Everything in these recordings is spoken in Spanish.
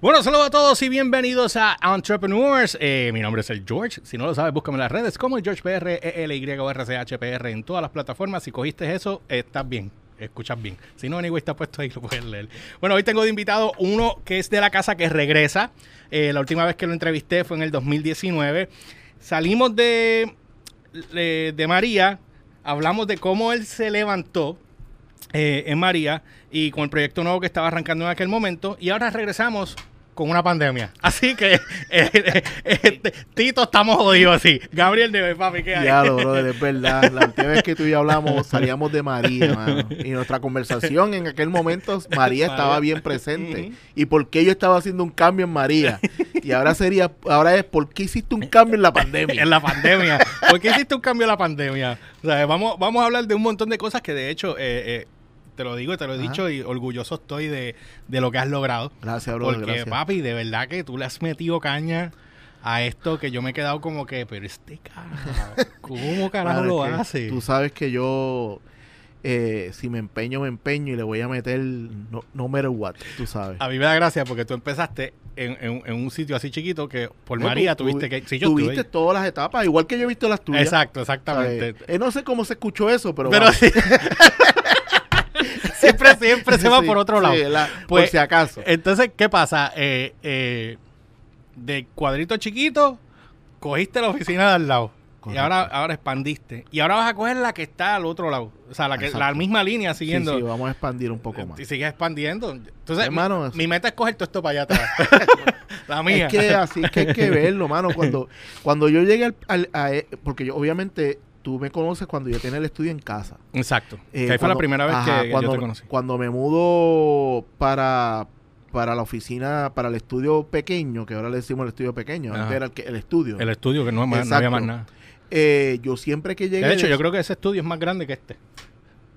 Bueno, saludos a todos y bienvenidos a Entrepreneurs. Eh, mi nombre es el George. Si no lo sabes, búscame en las redes como el George PR, E L Y o R C H P R en todas las plataformas. Si cogiste eso, estás bien. Escuchas bien. Si no, anyway, está puesto ahí, lo puedes leer. Bueno, hoy tengo de invitado uno que es de la casa que regresa. Eh, la última vez que lo entrevisté fue en el 2019. Salimos de, de María, hablamos de cómo él se levantó eh, en María y con el proyecto nuevo que estaba arrancando en aquel momento. Y ahora regresamos con una pandemia. Así que, eh, eh, eh, Tito, estamos jodidos así. Gabriel de papi, ¿qué hay? Ya, lo, brother, es verdad. La última vez que tú y yo hablamos, salíamos de María, mano. Y nuestra conversación en aquel momento, María estaba bien presente. ¿Y por qué yo estaba haciendo un cambio en María? Y ahora sería, ahora es, ¿por qué hiciste un cambio en la pandemia? en la pandemia. ¿Por qué hiciste un cambio en la pandemia? O sea, vamos, vamos a hablar de un montón de cosas que de hecho... eh, eh, te lo digo y te lo he Ajá. dicho y orgulloso estoy de, de lo que has logrado. Gracias, brother, Porque, gracias. papi, de verdad que tú le has metido caña a esto que yo me he quedado como que, pero este carajo, ¿cómo carajo lo hace? Tú sabes que yo, eh, si me empeño, me empeño y le voy a meter no, no matter what, tú sabes. A mí me da gracia porque tú empezaste en, en- en un sitio así chiquito que por No, María tú- tuviste que... Sí, yo tuviste estuve todas las etapas, igual que yo he visto las tuyas. Exacto, exactamente. Eh, no sé cómo se escuchó eso, pero, Pero sí. siempre, siempre se va Sí, por otro lado. sí, la- Pues, por si acaso. Entonces, ¿qué pasa? Eh, eh, de cuadrito chiquito, cogiste la oficina de al lado. Y ahora, ahora expandiste. Y ahora vas a coger la que está al otro lado. O sea, la, que, Exacto. la misma línea siguiendo. sí, vamos a expandir un poco más. Y sigues expandiendo. Entonces, Hermano, mi, meta es coger todo esto para allá atrás. la mía. Es que así es que hay que verlo, mano. Cuando, cuando yo llegué al, al- a, e- porque yo obviamente tú me conoces cuando yo tenía el estudio en casa. Exacto. Eh, que ahí fue la cuando- primera vez ajá, que cuando, yo te conocí. Cuando me mudo para, para la oficina, para el estudio pequeño, que ahora le decimos el estudio pequeño, Ajá. antes era el, estudio. El estudio, que no, no había más nada. Eh, yo siempre que llegué... De hecho, yo creo que ese estudio es más grande que este.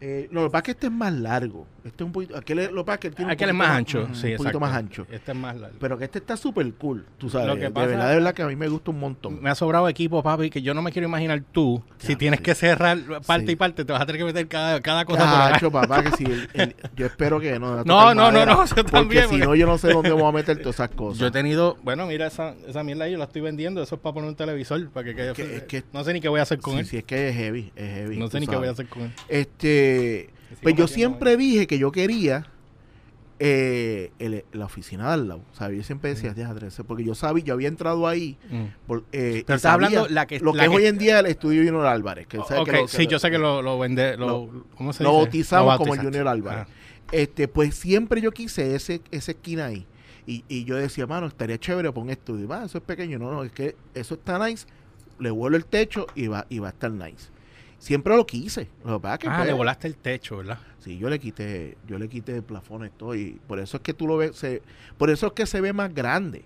Eh, lo que pasa es que este es más largo. Este es un poquito... Aquel, es- lo que pasa es que él tiene un Aquel es poquito más ancho. ujú, sí, un poquito más ancho. Este es más largo. Pero que este está súper cool, tú sabes. Lo que de pasa- verdad, de verdad que a mí me gusta un montón. Me ha sobrado equipo, papi, que yo no me quiero imaginar tú. si Ya, tienes sí. que cerrar parte Sí. y parte, te vas a tener que meter cada, cada cosa por. Cacho, papá, que si el- el- yo espero que no. No, no, no, madera, no, yo Porque también, si porque- no, yo no sé dónde voy a meter todas esas cosas. Yo he tenido, bueno, mira esa, esa mierda ahí, yo la estoy vendiendo, eso es para poner un televisor, para que. Es que- es que- no sé ni qué voy a hacer con él. sí, es que es heavy, es heavy. no sé ni qué voy a hacer con él. Este, pues yo siempre dije que yo quería eh, el- la oficina de al lado. Sea, yo siempre decía, ese", porque yo sabía, yo había entrado ahí. Mm. Por, eh, Pero y estás hablando la que- lo que es hoy en día el estudio Junior Álvarez. Que, ¿sabes? Ok, que lo- sí, yo sé que lo, lo vende, lo, ¿cómo se lo dice? bautizamos como el. Junior Álvarez. Ah. Este, pues siempre yo quise ese, esa esquina ahí. Y, y yo decía, mano, estaría chévere poner estudio. Va, eso es pequeño. No, no, es que eso está nice. Le vuelo el techo y va, y va a estar nice. Siempre lo quise. Lo que pasa es que, Ah, pues, le volaste el techo, ¿verdad? Sí, yo le quité, yo le quité plafones todo y por eso es que tú lo ves, se, por eso es que se ve más grande.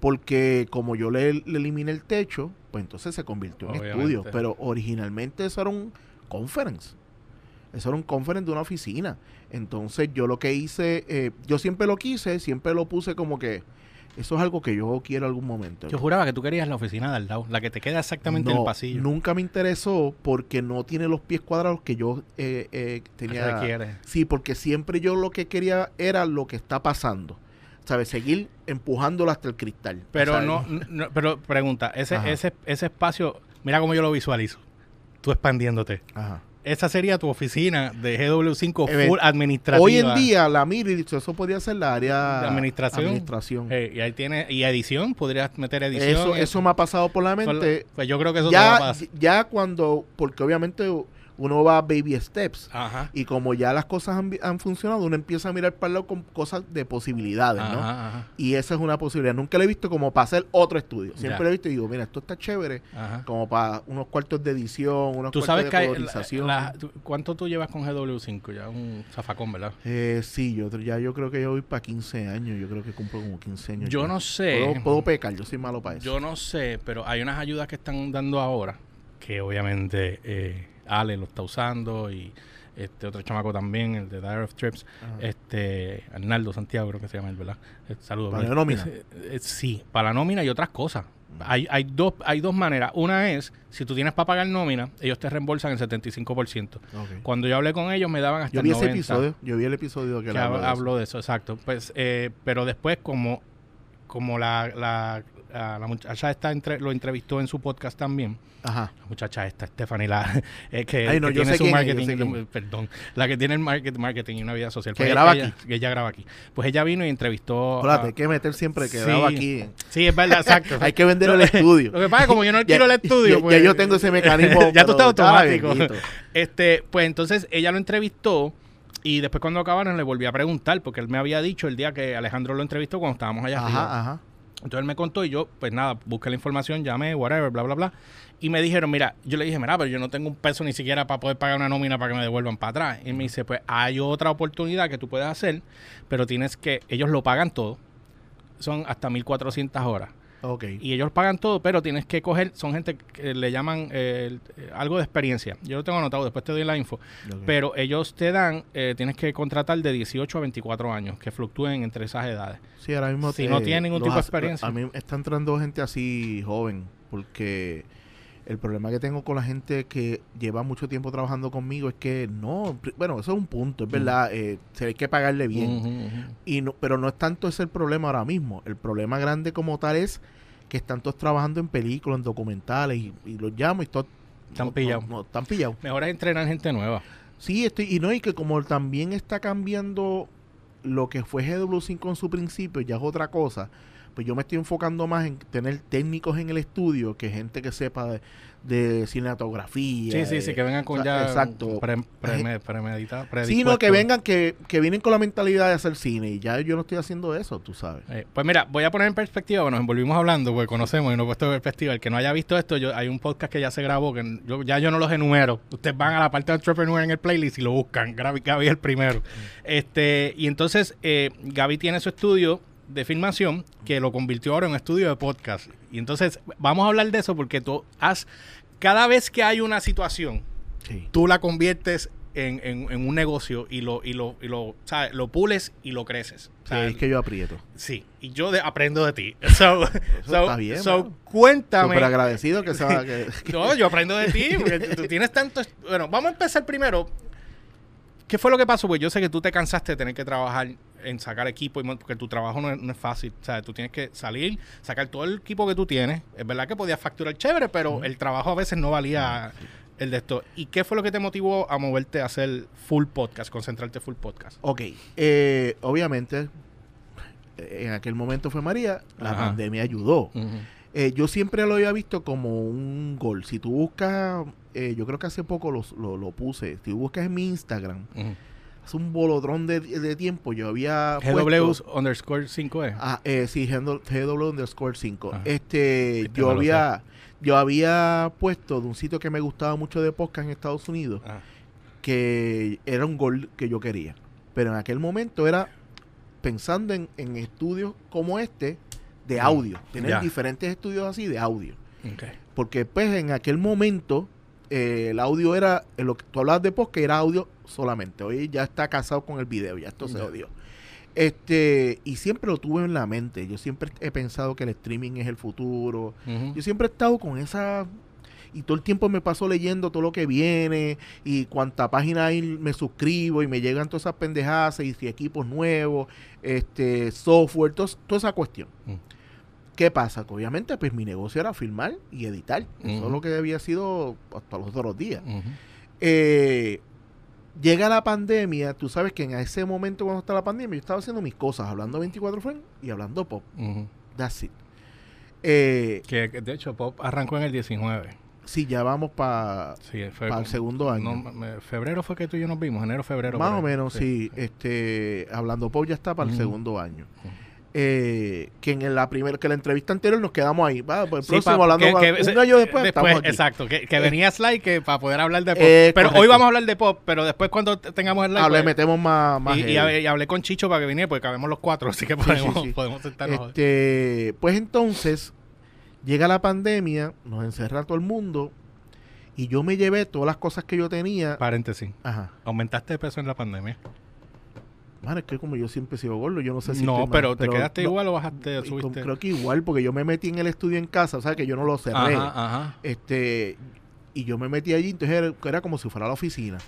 Porque como yo le, le eliminé el techo, pues entonces se convirtió en estudio. Pero originalmente eso era un conference. Eso era un conference de una oficina. Entonces yo lo que hice, eh, yo siempre lo quise, siempre lo puse como que eso es algo que yo quiero algún momento. Yo juraba que tú querías la oficina de al lado, la que te queda exactamente en el pasillo. Nunca me interesó porque no tiene los pies cuadrados que yo eh, eh, tenía. Requiere. Sí, porque siempre yo lo que quería era lo que está pasando. ¿Sabes? Seguir empujándolo hasta el cristal. Pero ¿sabes? no, no- pero pregunta, ese, Ajá. ese, ese espacio, mira cómo yo lo visualizo. Tú expandiéndote. Ajá. Esa sería tu oficina de GW5 Eh, full administrativa. Hoy en día la dicho, eso podría ser la área De administración. administración. Eh, y ahí tiene, y edición, podrías meter edición. eso, eso me ha pasado por la mente. Pues yo creo que eso te va a Ya, pasar. ya cuando, porque obviamente uno va a baby steps. Ajá. Y como ya las cosas han, funcionado, uno empieza a mirar para el lado con cosas de posibilidades, ¿no? Ajá, Y esa es una posibilidad. Nunca lo he visto como para hacer otro estudio. Siempre lo he visto y digo, mira, esto está chévere. ajá. Como para unos cuartos de edición, unos Tú cuartos sabes de que colorización. la- la- tú- ¿cuánto tú llevas con GW5? Ya un zafacón, ¿verdad? Eh, sí, yo ya yo creo que yo voy para 15 años. Yo creo que cumplo como 15 años. Yo ya. no sé. Puedo, puedo pecar, yo soy malo para eso. Yo no sé, pero hay unas ayudas que están dando ahora que obviamente eh, Ale lo está usando y este otro chamaco también, el de Dire of Trips, Ajá. este Arnaldo Santiago creo que se llama él, ¿verdad? Eh, saludos. ¿Para la nómina? Eh, sí, para la nómina y otras cosas. hay, hay, dos, hay dos maneras. Una es, si tú tienes para pagar nómina, ellos te reembolsan el 75%. Ok. Cuando yo hablé con ellos, me daban hasta Yo el vi ese 90. episodio, yo vi el episodio que, que le habló de eso. hablo de eso, exacto. Pues, eh, pero después, como, como la, la, la, la muchacha esta entre- lo entrevistó en su podcast también, Ajá. la muchacha esta, Stephanie, la eh, que, Ay, no, que yo tiene su quién es, yo marketing, perdón, la que tiene el market, marketing y una vida social. Que Pues graba ella, aquí. que ella graba aquí. Pues ella vino y entrevistó. Acuérdate, a- hay que meter siempre que Sí. graba aquí. Sí, es verdad, exacto. Hay que vender el estudio. Lo que pasa es que como yo no alquilo el estudio, pues, ya yo tengo ese mecanismo, ya tú estás automático. Este, pues entonces ella lo entrevistó y después cuando acabaron le volví a preguntar porque él me había dicho el día que Alejandro lo entrevistó cuando estábamos allá arriba. Ajá, ajá. Entonces él me contó y yo, pues nada, busqué la información, llamé, whatever, bla, bla, bla. Y me dijeron, mira, yo le dije, mira, pero yo no tengo un peso ni siquiera para poder pagar una nómina para que me devuelvan para atrás. Y me dice, pues hay otra oportunidad que tú puedes hacer, pero tienes que, ellos lo pagan todo. Son hasta 1400 horas. Ok. Y ellos pagan todo, pero tienes que coger, son gente que le llaman eh, eh, algo de experiencia. Yo lo tengo anotado, después te doy la info. Pero ellos te dan, eh, tienes que contratar de 18 a 24 años, que fluctúen entre esas edades. Sí, ahora mismo. Si no tiene ningún tipo de experiencia. A mí está entrando gente así joven, porque el problema que tengo con la gente que lleva mucho tiempo trabajando conmigo es que no. Bueno, eso es un punto, es verdad. eh, se hay que pagarle bien. Y no, pero no es tanto ese el problema ahora mismo. El problema grande como tal es que están todos trabajando en películas, en documentales, y, y los llamo y todos. Están no- pillados. no- no, están pillados. Mejor es entrenar gente nueva. Sí, estoy, y no, y que como también está cambiando lo que fue GW5 en su principio, ya es otra cosa, pues yo me estoy enfocando más en tener técnicos en el estudio que gente que sepa de, de cinematografía. Sí, sí, sí, que vengan con o sea, ya Exacto. pre- preme- premeditado. Sí, no, que vengan, que, que vienen con la mentalidad de hacer cine, y ya yo no estoy haciendo eso, tú sabes. Eh, pues mira, voy a poner en perspectiva, bueno, nos envolvimos hablando, porque conocemos y no he puesto en perspectiva. El que no haya visto esto, yo, hay un podcast que ya se grabó, que yo, ya yo no los enumero. Ustedes van a la parte de Entrepreneur en el playlist y lo buscan. Gaby, Gaby es el primero. Este, y entonces, eh, Gaby tiene su estudio de filmación que lo convirtió ahora en un estudio de podcast. Y entonces, vamos a hablar de eso porque tú has, cada vez que hay una situación, Sí. tú la conviertes en, en- en un negocio y lo, y lo, y lo, ¿sabes? lo pules y lo creces. Sí, es que yo aprieto. Sí, y yo de- aprendo de ti. So, so- está bien, so, cuéntame. Súper agradecido que sea... Que, No, yo aprendo de ti, porque tú, tienes tanto... Bueno, vamos a empezar primero. ¿Qué fue lo que pasó? Pues yo sé que tú te cansaste de tener que trabajar en sacar equipo, porque tu trabajo no es, no es fácil. O sea, tú tienes que salir, sacar todo el equipo que tú tienes. Es verdad que podías facturar chévere, pero el trabajo a veces no valía el de esto. ¿Y qué fue lo que te motivó a moverte a hacer full podcast, concentrarte full podcast? ok, eh, obviamente, en aquel momento fue María, la Ajá. pandemia ayudó. Eh, yo siempre lo había visto como un gol. Si tú buscas, eh, yo creo que hace poco lo, lo- lo puse, si tú buscas en mi Instagram. Hace un bolodrón de, de tiempo, yo había GW underscore 5E. Ah, eh, sí, GW underscore 5. Ajá. Este, Este yo había, yo había puesto de un sitio que me gustaba mucho de podcast en Estados Unidos, Ah. que era un gol que yo quería. Pero en aquel momento era pensando en, en estudios como este de Mm, audio, tener diferentes estudios así de audio. Porque pues en aquel momento eh, el audio era, en lo que tú hablabas de podcast era audio solamente. Hoy ya está casado con el video, ya esto se odió. Este, y siempre lo tuve en la mente. Yo siempre he pensado que el streaming es el futuro. Yo siempre he estado con esa y todo el tiempo me paso leyendo todo lo que viene y cuánta página hay me suscribo y me llegan todas esas pendejadas y si equipos nuevos, este software, toda esa cuestión. Mm. ¿Qué pasa? Que obviamente pues mi negocio era filmar y editar. Eso Ujú. es lo que había sido hasta los otros días. Eh, llega la pandemia, tú sabes que en ese momento cuando está la pandemia yo estaba haciendo mis cosas, hablando 24 frames y hablando pop. Ujú. That's it. Eh, Que de hecho Pop arrancó en el 19. sí, ya vamos para Sí, el segundo año. no, me- febrero fue que tú y yo nos vimos, enero, febrero. Más o menos, sí. Este, hablando Pop ya está para el segundo año. Eh, que en la primera, que la entrevista anterior nos quedamos ahí. Va, pues el Sí, próximo pa- hablando que- que- un año después, aquí. Exacto, que, que Eh, venía Slide que para poder hablar de pop. eh, pero correcto. hoy vamos a hablar de pop, pero después cuando te- tengamos el live. Pues, metemos más, más y, hablé, y hablé con Chicho para que viniera, porque cabemos los cuatro, así que sí, podemos, sí. podemos sentarnos. Este, pues entonces, llega la pandemia, nos encerra todo el mundo, y yo me llevé todas las cosas que yo tenía. Paréntesis. Ajá. ¿Aumentaste de peso en la pandemia? Mano, es que como yo siempre he sido gordo, yo no sé si... No, pero mal, ¿te quedaste no, igual o bajaste, subiste? Creo que igual, porque yo me metí en el estudio en casa, o sea, que yo no lo cerré. Ajá, ajá. Este, y yo me metí allí, entonces era, era como si fuera la oficina.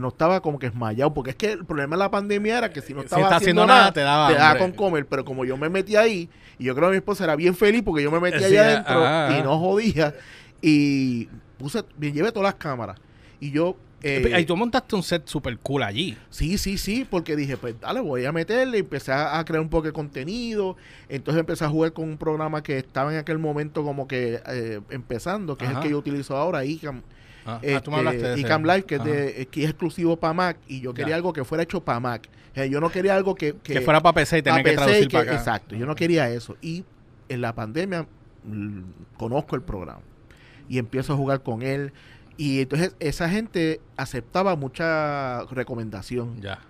No estaba como que esmayado, porque es que el problema de la pandemia era que si no Si estaba estás haciendo, haciendo nada, nada, te daba te daba con comer, pero como yo me metí ahí, y yo creo que mi esposa era bien feliz porque yo me metí Sí, allá adentro ajá, y no jodía, y puse, me llevé todas las cámaras. Y yo... eh, y tú montaste un set super cool allí. Sí, sí, sí, porque dije, pues dale, voy a meterle, empecé a, crear un poco de contenido, entonces empecé a jugar con un programa que estaba en aquel momento como que eh, empezando, que es el que yo utilizo ahora, ICAM, Ah, ah, este, tú me hablaste de. ICAM Live, que es, de, que es exclusivo para Mac, y yo quería Ya. algo que fuera hecho para Mac. O sea, yo no quería algo que... Que, fuera para PC y tener que traducir que- para acá. Exacto, yo no quería eso. Y en la pandemia mm, conozco el programa y empiezo a jugar con él. Y entonces esa gente aceptaba mucha recomendación. Ya.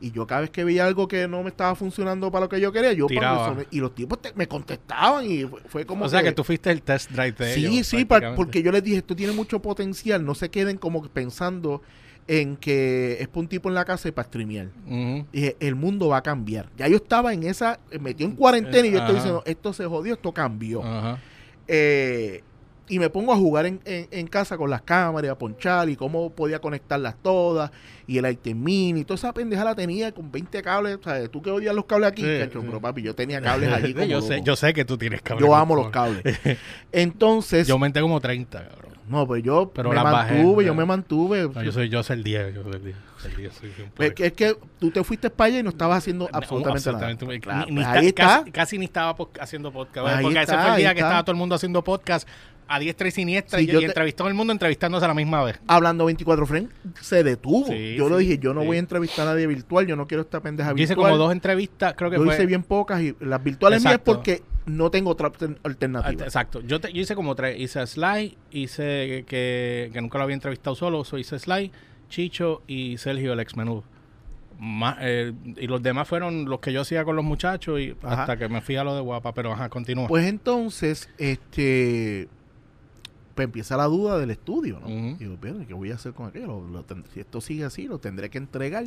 Y yo cada vez que veía algo que no me estaba funcionando para lo que yo quería, yo Tiraba. y los tipos te- me contestaban y fue, fue como o sea que, tú fuiste el test drive de Sí, ellos, sí, porque yo les dije, esto tiene mucho potencial, no se queden como pensando en que es para un tipo en la casa y para streamear. Ujú. Dije, el mundo va a cambiar. Ya yo estaba en esa, metido en cuarentena y yo estoy diciendo, esto se jodió, esto cambió. Ajá. Eh, y me pongo a jugar en, en- en casa con las cámaras, a ponchar y cómo podía conectarlas todas. Y el item mini, y toda esa pendeja la tenía con 20 cables. Sea, tú que odias los cables aquí, Sí, cacho, sí. pero papi, yo tenía cables allí. Como yo, loco. sé, yo sé que tú tienes cables. Yo amo los cables. Entonces, Yo aumenté como 30, cabrón. no, pues yo Pero me bajé, mantuve, yo me mantuve. No, yo soy yo soy el 10, yo soy el 10. soy el 10, soy un Es que, es que tú te fuiste para allá y no estabas haciendo No, absolutamente, absolutamente nada. ni- Claro, ni pues ahí está. Casi, casi ni estaba haciendo podcast. Ahí porque ese está, fue el día que estaba todo el mundo haciendo podcast a diestra y siniestra Sí, y, yo y te- entrevistó el mundo entrevistándose a la misma vez. Hablando 24 frames, se detuvo. Sí, yo lo sí, dije, yo no voy a entrevistar a nadie virtual, yo no quiero esta pendeja Yo hice virtual. como dos entrevistas, creo que yo fue. hice bien pocas y las virtuales mías Exacto. porque no tengo otra alter- alternativa. Exacto. Yo, te- yo hice como tres. Hice a Sly, hice que, que nunca lo había entrevistado solo. So hice Sly, Chicho y Sergio, el ex menú. y los demás fueron los que yo hacía con los muchachos y Ajá. hasta que me fui a lo de guapa. Pero ajá, continúa. Pues entonces, este, pues empieza la duda del estudio, ¿no? Y digo, "Espérate, ¿qué voy a hacer con aquello? Si esto sigue así, lo tendré que entregar.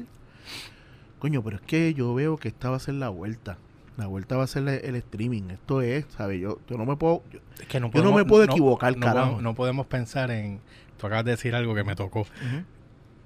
Coño, pero es que yo veo que esta va a ser la vuelta. La vuelta va a ser el streaming. Esto es, ¿sabes? Yo, yo no me puedo... yo- Es que no Yo no me puedo equivocar, no, carajo. no podemos pensar en. Tú acabas de decir algo que me tocó.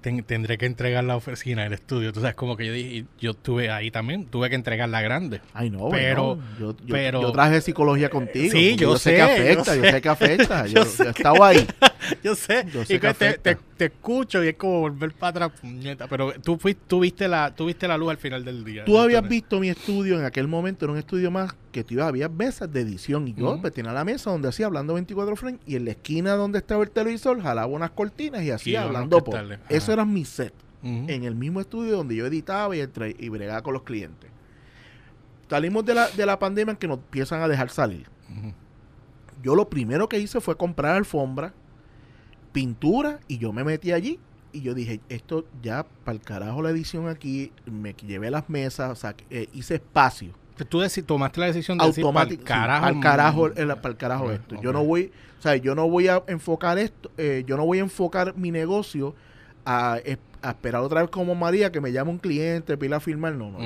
Ten- tendré que entregar la oficina, el estudio. Tú sabes, como que yo dije, yo estuve ahí también, tuve que entregar la grande. Ay, no, Pero- yo, yo- pero- yo traje psicología contigo. Sí, porque yo sé sé, que afecta, yo yo sé. que afecta. Yo Yo, sé yo estaba ahí. Yo sé, Yo sé y que que te, te- te escucho y es como volver para atrás, puñeta. Pero tú, fuiste, tú, viste la, tú viste la luz al final del día. Tú habías visto mi estudio en aquel momento, era un estudio más que había mesas de edición y yo pues, tenía la mesa donde hacía hablando 24 frames y en la esquina donde estaba el televisor jalaba unas cortinas y hacía hablando. Ajá. Eso era mi set en el mismo estudio donde yo editaba y, entre- y bregaba con los clientes. Salimos de la, de la pandemia que nos empiezan a dejar salir. Yo lo primero que hice fue comprar alfombra, pintura y yo me metí allí y yo dije, esto ya para el carajo la edición aquí, me llevé las mesas, o sea, eh, hice espacio. Tú tomaste la decisión de decir, automático "Pa'l carajo, al carajo, mm, el- para el carajo esto. Yo no voy, o sea, yo no voy a enfocar esto, eh, yo no voy a enfocar mi negocio a, es- a esperar otra vez como María que me llame un cliente, pila a firmar, no, no.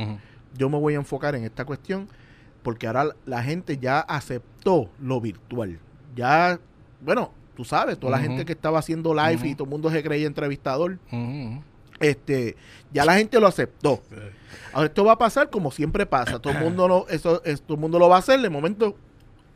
Yo me voy a enfocar en esta cuestión porque ahora la- la gente ya aceptó lo virtual. Ya, bueno, tú sabes, toda la gente que estaba haciendo live y todo el mundo se creía entrevistador. Este, ya la gente lo aceptó. Ahora esto va a pasar como siempre pasa. Todo el mundo lo, eso, es- todo el mundo lo va a hacer. De momento,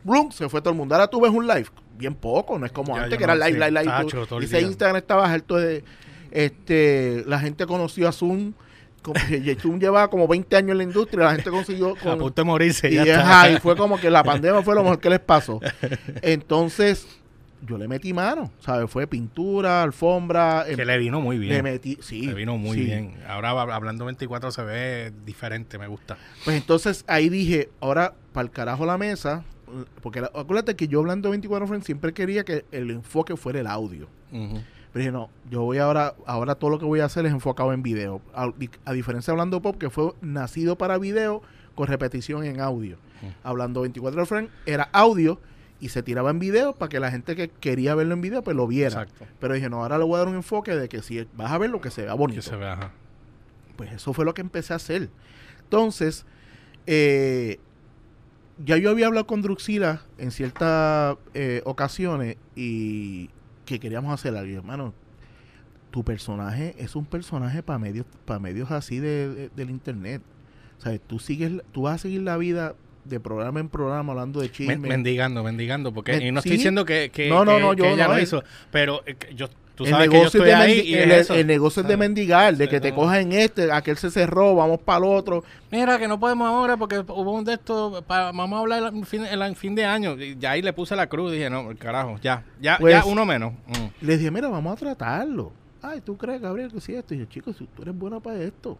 ¡blum! se fue todo el mundo. Ahora tú ves un live, bien poco, no es como Ya, antes que era live, sí, live, live. el Dice día. Instagram estaba alto de, este, la gente conoció a Zoom. Como, Zoom llevaba como 20 años en la industria, la gente consiguió A con, punto de morirse. y, ya ajá, está. y fue como que la pandemia fue lo mejor que les pasó. Entonces, yo le metí mano, ¿sabes? Fue pintura, alfombra, em- Que le vino muy le bien. metí, sí. le vino muy sí. bien. Ahora hab- hablando 24 se ve diferente, me gusta. Pues entonces ahí dije, ahora para el carajo la mesa, porque la- acuérdate que yo hablando 24 frames siempre quería que el enfoque fuera el audio. Pero dije, no, yo voy ahora, ahora todo lo que voy a hacer es enfocado en video. A, a diferencia de Hablando Pop, que fue nacido para video con repetición en audio. Hablando 24 frames era audio y se tiraba en video para que la gente que quería verlo en video pues lo viera. Exacto. Pero dije, no, ahora le voy a dar un enfoque de que si vas a ver lo que se vea bonito. Que se vea, ajá. Pues eso fue lo que empecé a hacer. Entonces, eh, ya yo había hablado con Druxila en ciertas eh, ocasiones y que queríamos hacer algo. Hermano, tu personaje es un personaje para medios, para medios así de, de- del internet. O sea, tú sigues, tú vas a seguir la vida de programa en programa hablando de chisme. mendigando, mendigando, porque y no sí. estoy diciendo que, que, No, no, que- no, que yo ella no, lo eh. hizo, pero eh, que yo, tú el sabes que yo estoy ahí y el, es eso. el negocio es de mendigar, de que te cojan este, aquel se cerró, vamos para el otro. Mira, que no podemos ahora porque hubo un de estos, vamos a hablar el fin, el fin de año, y ya ahí le puse la cruz, dije, no, carajo, ya, ya, Pues- ya uno menos. Mm. Les dije, mira, vamos a tratarlo. Ay, ¿tú crees, Gabriel, que sí esto? Y yo, chicos, si tú eres buena para esto.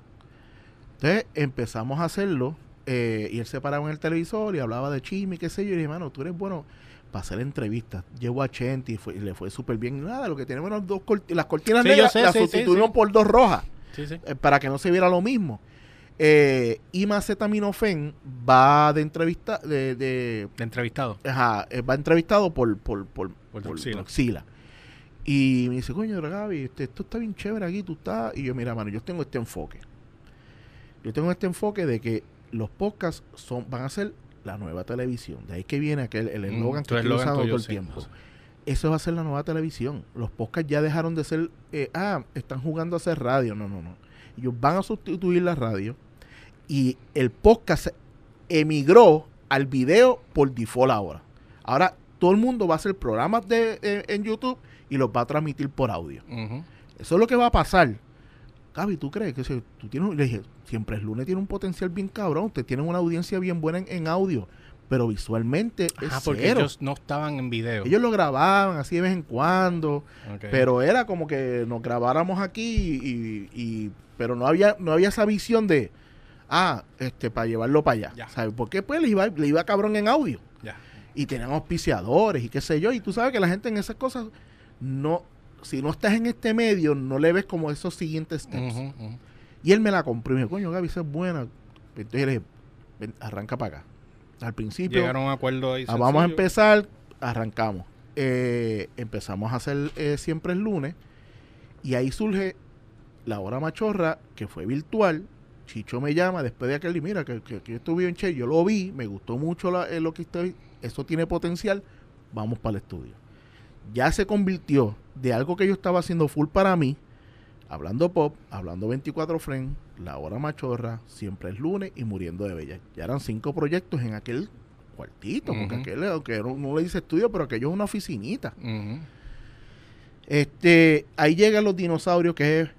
Entonces empezamos a hacerlo eh, y él se paraba en el televisor y hablaba de chisme qué sé yo. Y dije, mano, tú eres bueno para hacer entrevistas. Llevo a Chenti y, fue- y le fue súper bien. Nada, lo que tenemos eran dos corti- las cortinas Sí, negras sé, las sí, sí. por dos rojas Sí, sí. eh, para que no se viera lo mismo. Eh, Imacetaminofén va de entrevista de, de, De entrevistado. Ajá, eh, va entrevistado por, por, por, Por por. Y me dice, coño, Gaby, este, esto está bien chévere aquí, tú estás. Y yo, mira, mano, yo tengo este enfoque. Yo tengo este enfoque de que los podcasts son, van a ser la nueva televisión. De ahí que viene aquel, el Mm, eslogan que estoy usando todo el tiempo. Eso va a ser la nueva televisión. Los podcasts ya dejaron de ser, eh, ah, están jugando a hacer radio. No, no, no. Ellos van a sustituir la radio. Y el podcast emigró al video por default ahora. Ahora todo el mundo va a hacer programas de, eh, en YouTube y los va a transmitir por audio. Eso es lo que va a pasar. Gaby, ¿tú crees que si tú tienes, le dije, siempre es lunes tiene un potencial bien cabrón, usted tiene una audiencia bien buena en, en audio, pero visualmente es Ah, porque cero. ellos no estaban en video. Ellos lo grababan así de vez en cuando, pero era como que nos grabáramos aquí y, y- pero no había no había esa visión de ah, este para llevarlo para allá, Ya. ¿sabes? Porque pues le iba le iba cabrón en audio Ya. y tenían auspiciadores y qué sé yo, y tú sabes que la gente en esas cosas no si no estás en este medio no le ves como esos siguientes steps. Y él me la compró y me dijo, coño, Gaby, esa es buena. Entonces le dije, "Ven, arranca para acá. Al principio, Llegaron a un acuerdo ahí. ah, vamos a empezar, arrancamos. Eh, empezamos a hacer eh, siempre el lunes y ahí surge la hora machorra, que fue virtual. Chicho me llama después de aquel y mira, que, que, que yo estuve en Che, yo lo vi, me gustó mucho la- eh, lo que estoy, eso tiene potencial, vamos para el estudio. Ya se convirtió de algo que yo estaba haciendo full para mí, hablando pop, hablando 24 frames, la hora machorra, siempre es lunes y muriendo de bella. Ya eran cinco proyectos en aquel cuartito, porque aquel, aunque no, no le dice estudio, pero aquello es una oficinita. Este, ahí llegan los dinosaurios, que es eh,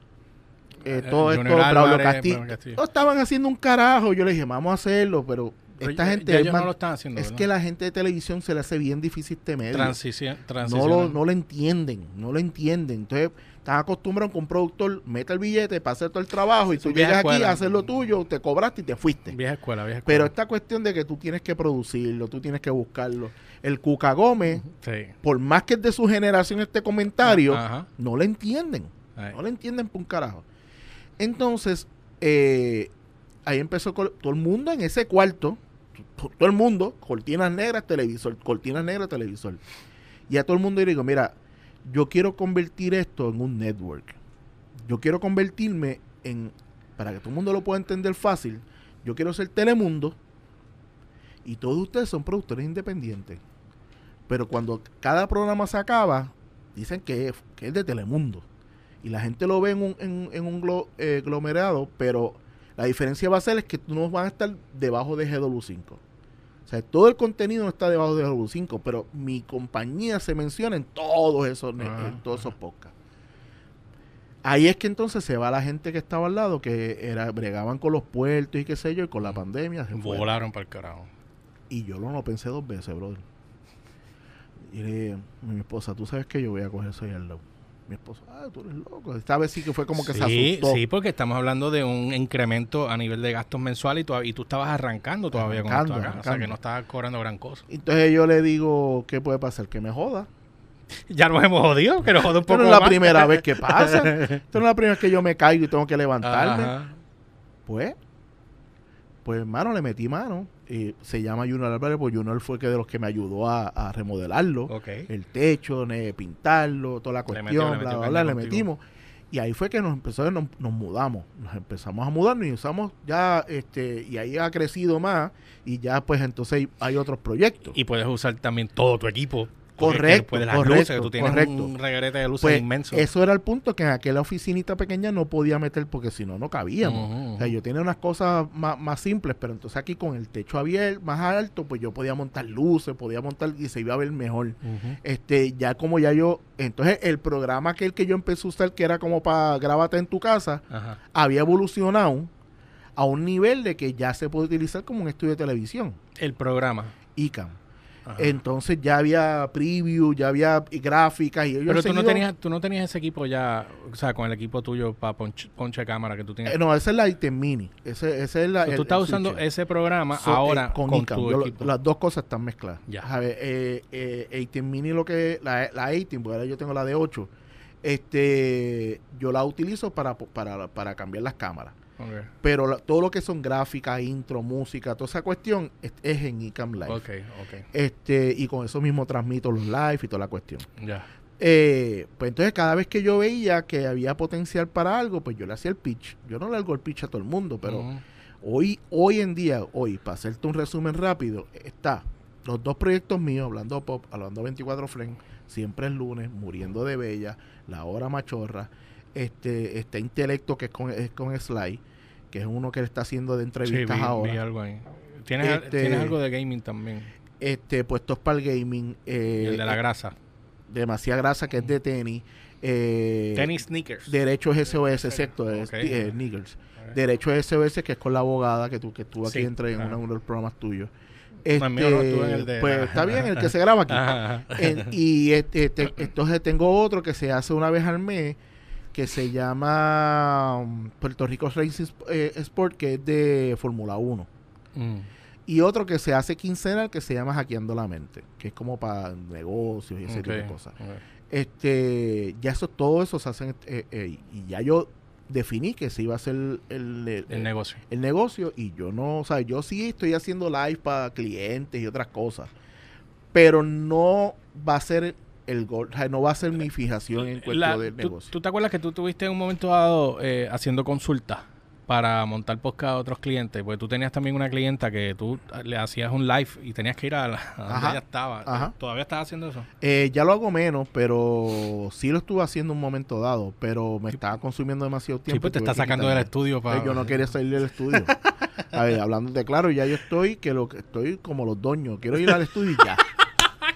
Eh, todo esto, Braulio Castillo. Braulio Castillo. No estaban haciendo un carajo. Yo le dije, vamos a hacerlo, Pero esta ya- gente ya es, ellos no lo están haciendo. es que la gente de televisión se le hace bien difícil este medio. Transición, no lo, no lo entienden, no lo entienden. Entonces, están acostumbrados que un productor mete el billete para hacer todo el trabajo y tú vieja llegas aquí a hacer lo tuyo, te cobraste y te fuiste. Vieja escuela, vieja Pero escuela. esta cuestión de que tú tienes que producirlo, tú tienes que buscarlo. El Cuca Gómez, Sí. por más que es de su generación este comentario, Ajá. no lo entienden. Ahí. No lo entienden por un carajo. Entonces, eh, ahí empezó todo el mundo en ese cuarto, to- todo el mundo, cortinas negras, televisor, cortinas negras, televisor. Y a todo el mundo le digo, mira, yo quiero convertir esto en un network. Yo quiero convertirme en, para que todo el mundo lo pueda entender fácil, yo quiero ser Telemundo y todos ustedes son productores independientes. Pero cuando cada programa se acaba, dicen que es, que es de Telemundo. Y la gente lo ve en un, en, un eh, pero la diferencia va a ser es que no van a estar debajo de GW5. O sea, todo el contenido no está debajo de GW5, pero mi compañía se menciona en todos esos, Ah, en todos esos podcasts. Ahí es que entonces se va la gente que estaba al lado, que era bregaban con los puertos y qué sé yo, y con la pandemia se fueron. Volaron para el carajo. Y yo lo no pensé dos veces, brother. Y le dije mi esposa, tú sabes que yo voy a coger eso ahí al lado. Mi esposa, ah, tú eres loco. Esta vez sí que fue como que se asustó. sí, porque estamos hablando de un incremento a nivel de gastos mensuales y, tú- y tú estabas arrancando todavía Arrancando, con esto acá. O sea, que no estabas cobrando gran cosa. Entonces yo le digo, ¿qué puede pasar? Que me joda. Ya nos hemos jodido, que nos joda un Esto poco no es la más. primera vez que pasa. Esto no es la primera vez que yo me caigo y tengo que levantarme. Ajá. Pues, pues hermano, le metí mano. Y se llama Junior Álvarez, pues Junior fue que de los que me ayudó a, a remodelarlo. El techo, ne- pintarlo, toda la cuestión, le bla, metió bla, bla, le metimos. Y ahí fue que nos empezó, nos, nos mudamos, nos empezamos a mudarnos y usamos ya, este, y ahí ha crecido más y ya pues entonces hay, hay otros proyectos. Y puedes usar también todo tu equipo. Correcto, Puedes las correcto, luces, que tú tienes correcto. un reguerete de luces Pues, inmenso. Eso era el punto que en aquella oficinita pequeña no podía meter porque si no, no cabíamos. O sea, yo tenía unas cosas más, más simples, pero entonces aquí con el techo abierto, más alto, pues yo podía montar luces, podía montar y se iba a ver mejor. Este, ya como ya yo, entonces el programa aquel que yo empecé a usar, que era como para grábate en tu casa, Ajá. había evolucionado a un nivel de que ya se puede utilizar como un estudio de televisión, El programa. ICAM. Ajá. Entonces ya había preview, ya había gráficas y ellos Pero tú no, tenías, tú no tenías ese equipo ya, o sea, con el equipo tuyo para ponche, ponche cámara que tú tienes. Eh, no, esa es la item mini. Ese, ese es la, So, el- tú estás el usando switcher. ese programa So, ahora eh, con, ICAM. tu Yo equipo. las dos cosas están mezcladas. Ya. A ver, eh, eh, 18 mini lo que la, la 18, porque ahora yo tengo la de 8. Este, yo la utilizo para, para, para cambiar las cámaras. Pero la- todo lo que son gráficas, intro, música, toda esa cuestión es, es en ICAM Live. ok, ok. Este, y con eso mismo transmito los live y toda la cuestión. Ya. Eh, pues entonces cada vez que yo veía que había potencial para algo, pues yo le hacía el pitch. Yo no le hago el pitch a todo el mundo, pero hoy, hoy en día, hoy, para hacerte un resumen rápido, está los dos proyectos míos, hablando pop, hablando 24 Flame, siempre es lunes, muriendo de bella, la hora machorra, este, este intelecto que es con, es con Sly, que es uno que le está haciendo de entrevistas vi, vi ahora. algo ahí. ¿Tienes, Este- tienes algo de gaming también. Este, puestos para el gaming, Y eh, el de la grasa. demasiada grasa que es de tenis. eh, Tenis sneakers. Derechos SOS, ¿En exacto, es Ok. eh, Niggers. Ok. Derechos SOS, que es con la abogada que tú que estuvo aquí Sí, entre en ajá. uno de los programas tuyos. No, mío no estuvo en el Este, de- pues está bien, el que se graba aquí. Ajá, ajá. En- y este, te- entonces tengo otro que se hace una vez al mes que se llama um, Puerto Rico Racing eh, Sport, que es de Fórmula 1. Mm. Y otro que se hace quincenal que se llama Hackeando la Mente, que es como para negocios y ese tipo de cosas. Este, ya eso, todo eso se hace eh, eh, y ya yo definí que se iba a hacer el, el- El negocio. el negocio y yo no, o sea, yo sí estoy haciendo live para clientes y otras cosas, pero no va a ser el gol, o sea, no va a ser mi fijación en cuestión del ¿tú, negocio. tú te acuerdas que tú tuviste en un momento dado eh, haciendo consultas para montar podcast a otros clientes? Porque tú tenías también una clienta que tú le hacías un live y tenías que ir a, la, a donde Ajá, ella estaba. ajá. ¿Todavía estás haciendo eso? Eh, ya lo hago menos, pero sí lo estuve haciendo en un momento dado, pero me estaba consumiendo demasiado tiempo. Sí, pues te está sacando del estudio para... Eh, Yo no quería salir del estudio. A ver, hablando de claro, ya yo estoy que lo que estoy como los doños. Quiero ir al estudio y ya.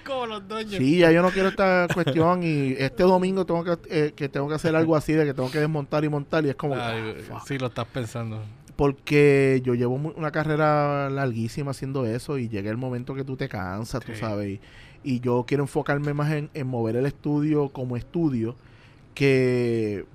Como los dueños. Sí, ya yo no quiero esta cuestión y este domingo tengo que, eh, que tengo que hacer algo así de que tengo que desmontar y montar y es como Ay, ah, sí, lo estás pensando. porque yo llevo una carrera larguísima haciendo eso y llega el momento que tú te cansas, tú sabes, y, y yo quiero enfocarme más en, en mover el estudio como estudio que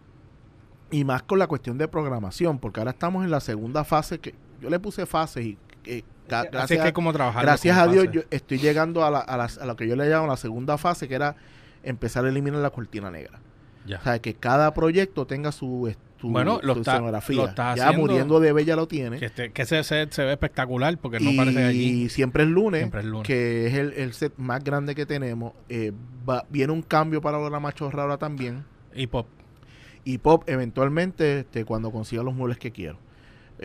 y más con la cuestión de programación, porque ahora estamos en la segunda fase que yo le puse fases y eh, Así gracias es que como trabajar. Gracias a Dios, yo estoy llegando a, la- a las- a lo que yo le llamo la segunda fase, que era empezar a eliminar la cortina negra. Ya. O sea, que cada proyecto tenga su, su, Bueno, lo está- escenografía. lo está ya haciendo- muriendo de bella lo tiene. Que, este- que ese set se ve espectacular porque no y parece allí. siempre es lunes, Siempre es lunes. que es el, el set más grande que tenemos. Eh, va- viene un cambio para la machorra ahora también. Y pop. Y pop, eventualmente, este, cuando consiga los muebles que quiero.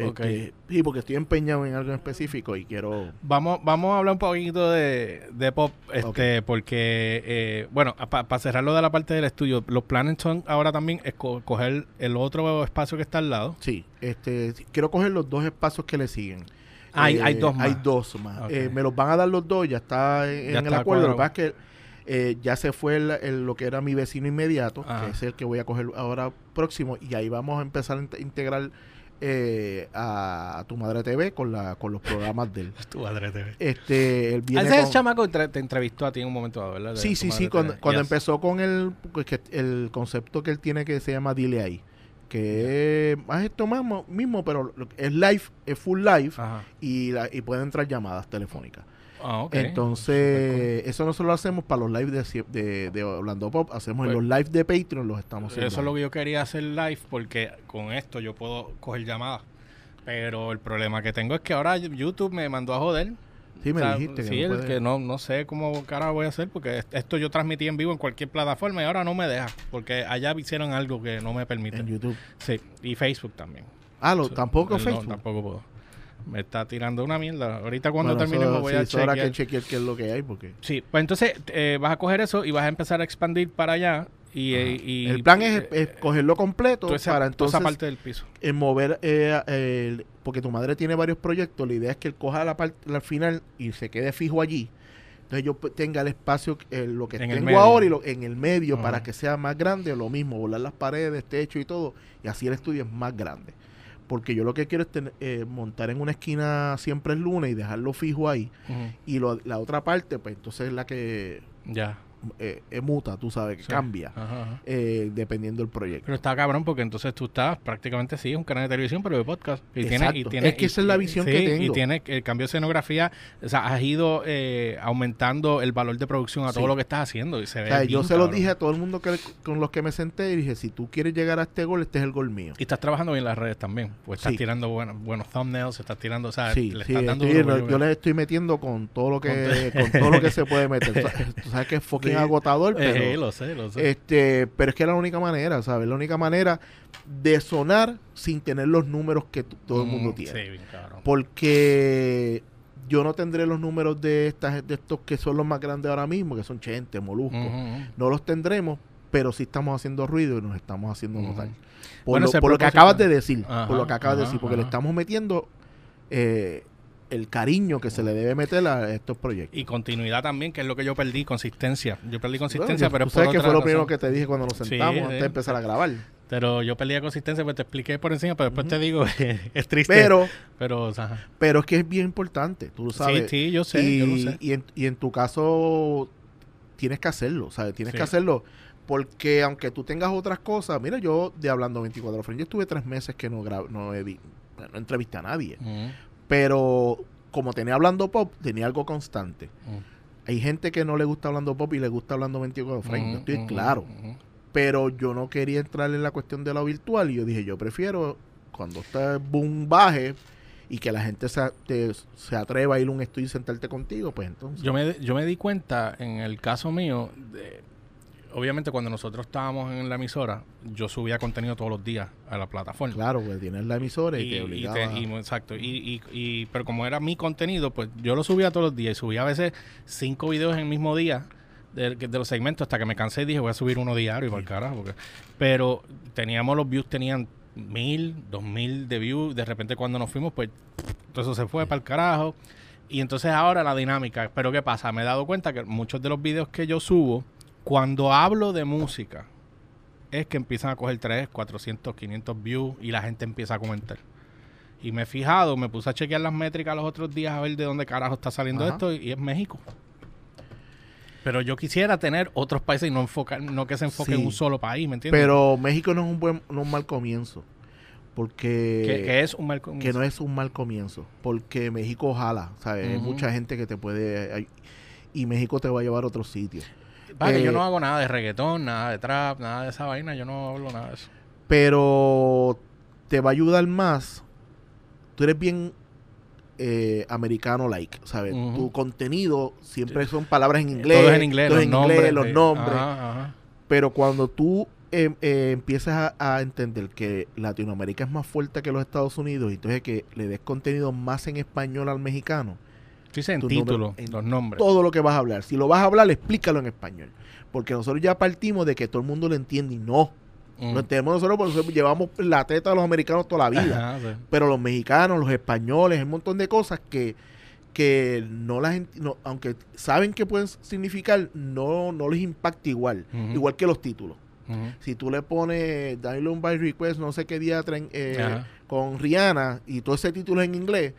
Ok. Este, Sí, porque estoy empeñado en algo en específico y quiero... Vamos, vamos a hablar un poquito de, de pop, este, porque, eh, bueno, para cerrar lo de la parte del estudio, los planes son ahora también esco- coger el otro espacio que está al lado. Sí, este, quiero coger los dos espacios que le siguen. Eh, Hay- hay dos más. Hay dos más. Eh, me los van a dar los dos, ya está en, Ya en el acuerdo. Lo que pasa es que eh, ya se fue el- el- lo que era mi vecino inmediato, Ajá. que es el que voy a coger ahora próximo, y ahí vamos a empezar a int- integrar eh, a, a tu madre TV con la con los programas de él. Tu madre TV. Este, él viene Ese con- chamaco entre- te entrevistó a ti en un momento dado, ¿verdad? Sí, sí, sí. Cuando, TV. cuando Yes. empezó con el, pues, que el concepto que él tiene que se llama Dile ahí, que es más esto mismo, mismo, pero lo- es live, es full live Ajá. y, la- y pueden entrar llamadas telefónicas. Ah. Entonces, eso nosotros lo hacemos para los live de, de, de Orlando Pop. Hacemos en Pues- los live de Patreon, los estamos haciendo. Eso es lo que yo quería hacer live porque con esto yo puedo coger llamadas. Pero el problema que tengo es que ahora YouTube me mandó a joder Sí, me O sea, dijiste que sí, no el que no, no sé cómo cara voy a hacer porque est- esto yo transmití en vivo en cualquier plataforma y ahora no me deja porque allá hicieron algo que no me permite. En YouTube. Sí, y Facebook también. Ah, lo, tampoco no, Facebook. tampoco puedo. Me está tirando una mierda. Ahorita cuando Bueno, terminemos voy sí, a chequear. que chequear qué es lo que hay porque Sí, pues entonces eh, vas a coger eso y vas a empezar a expandir para allá y, eh, y- el plan es, eh, es cogerlo completo esa, para entonces esa parte del piso. eh, mover eh, el- porque tu madre tiene varios proyectos la idea es que él coja la parte al final y se quede fijo allí entonces yo pues, tenga el espacio eh, lo que En tengo ahora y lo, en el medio para que sea más grande lo mismo volar las paredes techo y todo y así el estudio es más grande porque yo lo que quiero es eh, montar en una esquina siempre el lunes y dejarlo fijo ahí y lo- la otra parte pues entonces es la que Ya. Eh, es muta tú sabes que Sí. cambia Ajá, ajá. eh, dependiendo del proyecto Pero está cabrón porque entonces tú estás prácticamente sí, un canal de televisión, pero de podcast. Y tiene, y tiene, Es que esa es la visión sí, que Y tengo. tiene el cambio de escenografía, o sea, has ido eh, aumentando el valor de producción a todo lo que estás haciendo y se ve O sea, yo bien se lo dije a todo el mundo que, con los que me senté y dije, si tú quieres llegar a este gol, este es el gol mío. Y estás trabajando bien las redes también. Pues estás tirando buenos, buenos thumbnails, estás tirando, o sea, Sí, le sí, estás dando estoy- yo, yo les estoy metiendo con todo lo que Con- con todo lo que se puede meter. Tú sabes- Tú sabes que es fucking Agotador, Eh, pero lo sé, lo sé. este, pero es que es la única manera, ¿sabes? La única manera de sonar sin tener los números que todo el mundo Mm, tiene. Sí, bien cabrón. Porque yo no tendré los números de estas de estos que son los más grandes ahora mismo, que son Chente, Molusco. No los tendremos, pero sí estamos haciendo ruido y nos estamos haciendo notar. Por, Bueno, lo, ese por lo que acabas de decir, Ajá, por lo que acabas de decir, porque le estamos metiendo eh, el cariño que se le debe meter a estos proyectos. Y continuidad también, que es lo que yo perdí, consistencia. Yo perdí Bueno, consistencia, yo- pero tú por sabes que fue lo primero que te dije cuando nos sentamos sí. antes de empezar a grabar. Pero yo perdí la consistencia, pues te expliqué por encima, pero después te digo, es triste. Pero, pero, o sea, pero es que es bien importante, tú lo sabes. sí, sí, yo sé, y, yo lo sé. y en, y en tu caso tienes que hacerlo, ¿sabes? Tienes Sí. que hacerlo porque aunque tú tengas otras cosas, mira, yo de Hablando 24 Frames, yo estuve tres meses que no, no, no entrevisté a nadie, pero como tenía Hablando Pop, tenía algo constante. ujú. Hay gente que no le gusta Hablando Pop y le gusta Hablando 24 Frames, Ujú, estoy ujú, claro. Pero yo no quería entrar en la cuestión de lo virtual y yo dije, yo prefiero cuando este boom baje y que la gente se, te- se atreva a ir a un estudio y sentarte contigo, pues entonces... Yo me, yo me di cuenta, en el caso mío, de- obviamente cuando nosotros estábamos en la emisora, yo subía contenido todos los días a la plataforma. Claro, pues tienes la emisora y, Y- te y obligaba. te- y- exacto. Y, y- y- pero como era mi contenido, pues yo lo subía todos los días y subía a veces cinco videos en el mismo día de, de los segmentos hasta que me cansé y dije voy a subir uno diario y por el carajo. porque- pero teníamos los views, tenían mil, dos mil de views. De repente cuando nos fuimos, pues todo eso se fue para el carajo. Y entonces ahora la dinámica. Pero ¿qué pasa? Me he dado cuenta que muchos de los videos que yo subo, cuando hablo de música, es que empiezan a coger 3, 400, 500 views y la gente empieza a comentar. Y me he fijado, me puse a chequear las métricas los otros días a ver de dónde carajo está saliendo Ajá. esto y es México. Pero yo quisiera tener otros países y no enfocar, no que se enfoque Sí. en un solo país, ¿me entiendes? Pero México no es un buen, no es un mal comienzo. Porque... que, que es un mal comienzo. que no es un mal comienzo. Porque México ojalá, ¿sabes? Hay Ujú. mucha gente que te puede... hay- y México te va a llevar a otros sitios. Va, que yo eh, no hago nada de reggaetón, nada de trap, nada de esa vaina, yo no hablo nada de eso. Pero te va a ayudar más. Tú eres bien eh, americano like, ¿sabes? Tu contenido siempre son palabras en inglés. todo es en inglés, todo los en nombres. inglés, los sí. nombres. Ajá, ajá. Pero cuando tú eh, eh, empiezas a, a entender que Latinoamérica es más fuerte que los Estados Unidos, y entonces que le des contenido más en español al mexicano, En Tu título, nombre- en los nombres. todo lo que vas a hablar, si lo vas a hablar, explícalo en español. Porque nosotros ya partimos de que todo el mundo lo entiende y no. Mm. Lo entendemos nosotros porque nosotros llevamos la teta a los americanos toda la vida. Ajá, sí. Pero los mexicanos, los españoles, un montón de cosas que, que no las no, aunque saben que pueden significar, no, no les impacta igual. Igual que los títulos. Si tú le pones Dialogue by Request, no sé qué día eh, con Rihanna y todo ese título en inglés,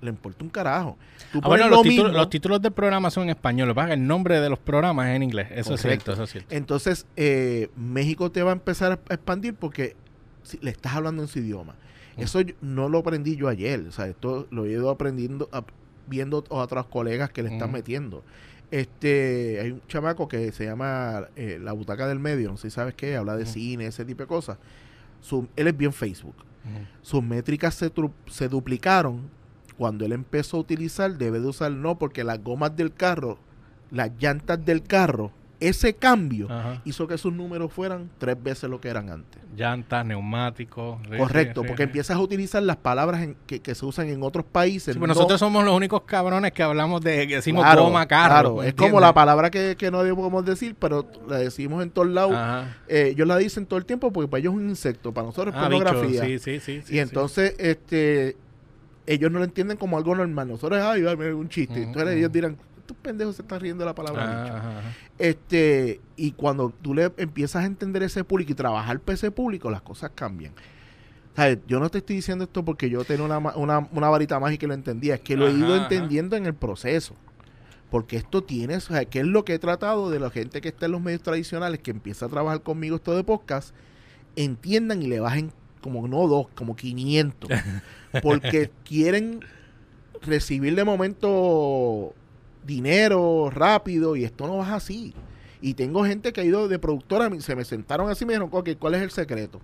le importa un carajo. Tú Ah, bueno, los lo mismo, los títulos del programa son en español. Lo que el nombre de los programas es en inglés. Eso es cierto, eso es cierto. Entonces, eh, México te va a empezar a expandir porque le estás hablando en su idioma. Mm. Eso yo- no lo aprendí yo ayer. O sea, esto lo he ido aprendiendo, ap- viendo a otros colegas que le están Mm. metiendo. Este, hay un chamaco que se llama eh, La Butaca del Medio, no sé si sabes qué, habla de Mm. cine, ese tipo de cosas. Su- él es bien Facebook. Sus métricas se, se duplicaron cuando él empezó a utilizar, debe de usar no, porque las gomas del carro, las llantas del carro, ese cambio Ajá. hizo que sus números fueran tres veces lo que eran antes. Llantas, neumáticos. Correcto, porque empiezas a utilizar las palabras en- que, que se usan en otros países. Sí, pues no- nosotros somos los únicos cabrones que hablamos de que decimos Claro, goma, carro. claro, ¿me es entiendes? como la palabra que, que no debemos decir, pero la decimos en todos lados. Eh, ellos la dicen todo el tiempo porque para ellos es un insecto, para nosotros es Ah, bicho, pornografía. sí, sí, sí, y entonces, este, ellos no lo entienden como algo normal. Nosotros, ay, un chiste. Ujú, Entonces ellos dirán, estos pendejos se están riendo de la palabra Ajá, bicho". ajá, ajá. Este, y cuando tú le empiezas a entender ese público y trabajar para ese público, las cosas cambian. ¿Sabes? Yo no te estoy diciendo esto porque yo tengo una, una, una varita mágica y lo entendía, es que lo he ido entendiendo en el proceso. Porque esto tiene, o sea, que es lo que he tratado de la gente que está en los medios tradicionales, que empieza a trabajar conmigo esto de podcast, entiendan y le bajen como no dos, como 500. porque quieren recibir de momento dinero rápido y esto no va así. Y tengo gente que ha ido de productora, se me sentaron así y me dijeron, ok, ¿cuál es el secreto?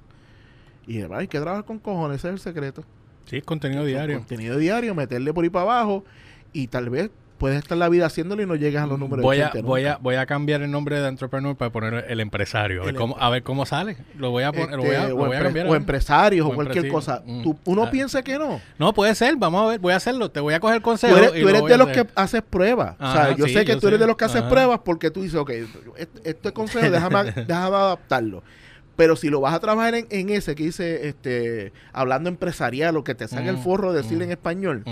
Y dije, hay que trabajar con cojones, ese es el secreto. Sí, es contenido diario. Contenido diario, meterle por ahí para abajo y tal vez puedes estar la vida haciéndolo y no llegas a los números voy de a, 80 voy, a, voy a cambiar el nombre de entrepreneur para poner el empresario. A ver, cómo, a ver cómo sale. Lo voy a poner. lo voy a, Este, lo voy a cambiar. o empresarios o, O cualquier cosa. mm. Tú- uno Ah. piensa que no. No, puede ser. Vamos a ver. Voy a hacerlo. Te voy a coger Tú consejo. eres, y tú eres de los que haces pruebas. o sea, yo sí, sé que yo tú eres sé. de los que haces Ajá. pruebas porque tú dices, ok, este, este consejo déjame, déjame adaptarlo. Pero si lo vas a trabajar en, en ese que dice, este, hablando empresarial o que te salga el Mm, forro de decir mm. en español,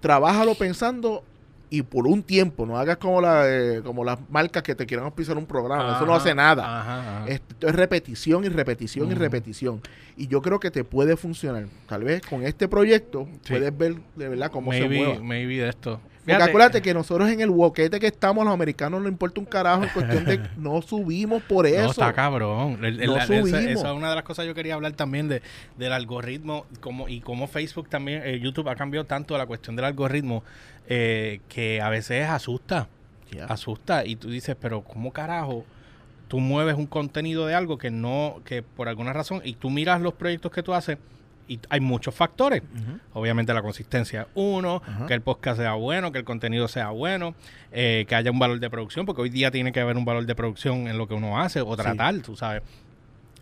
trabájalo pensando y por un tiempo, no hagas como, la, eh, como las marcas que te quieran auspiciar un programa, eso no hace nada. Ajá, ajá. Esto es repetición y repetición y repetición. Y yo creo que te puede funcionar. Tal vez con este proyecto Sí. puedes ver de verdad cómo se mueve. maybe de esto. Porque acuérdate que nosotros en el boquete que estamos, los americanos no importa un carajo en cuestión de no subimos por eso. No, está cabrón. El- el- No esa- subimos. esa es una de las cosas que yo quería hablar también de, del algoritmo como, y cómo Facebook también, eh, YouTube ha cambiado tanto la cuestión del algoritmo eh, que a veces asusta. Asusta. Y tú dices, pero ¿cómo carajo? Tú mueves un contenido de algo que no, que por alguna razón, y tú miras los proyectos que tú haces, y hay muchos factores. Obviamente la consistencia, uno, Ajá. que el podcast sea bueno, que el contenido sea bueno, eh, que haya un valor de producción, porque hoy día tiene que haber un valor de producción en lo que uno hace, o Sí. tratar, tú sabes.